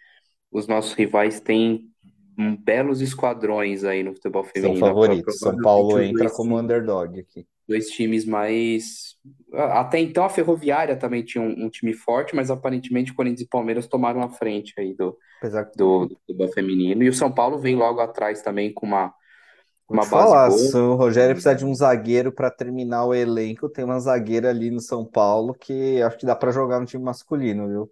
os nossos rivais têm um, belos esquadrões aí no futebol feminino. São favoritos. São Paulo entra como underdog aqui. Dois times mais. Até então a Ferroviária também tinha um, um time forte, mas aparentemente Corinthians e Palmeiras tomaram a frente aí do, Apesar... do, do futebol feminino. E o São Paulo vem logo atrás também com uma. Uma base falar, boa. se o Rogério precisar de um zagueiro para terminar o elenco, tem uma zagueira ali no São Paulo que acho que dá para jogar no time masculino, viu?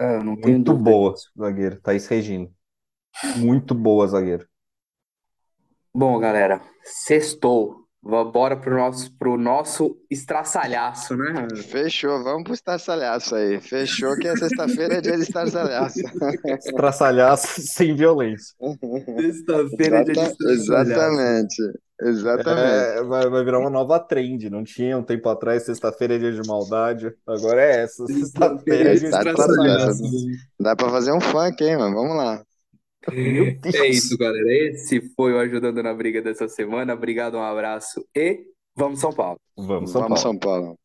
É, Muito boa, zagueiro, Thaís Regina. Muito boa, zagueiro. Bom, galera, sextou. Bora pro nosso, pro nosso estraçalhaço, né? Fechou, vamos pro estraçalhaço aí. Fechou que a sexta-feira é dia de estraçalhaço. estraçalhaço sem violência. Sexta-feira é dia de estraçalhaço. Exatamente. Exatamente. É, vai, vai virar uma nova trend. Não tinha um tempo atrás, sexta-feira é dia de maldade. Agora é essa. Sexta-feira é dia de estraçalhaço. Dá pra fazer um funk, hein, mano? Vamos lá. É isso, galera. Esse foi o Ajudando na Briga dessa semana. Obrigado, um abraço e vamos São Paulo. Vamos São vamos Paulo. São Paulo.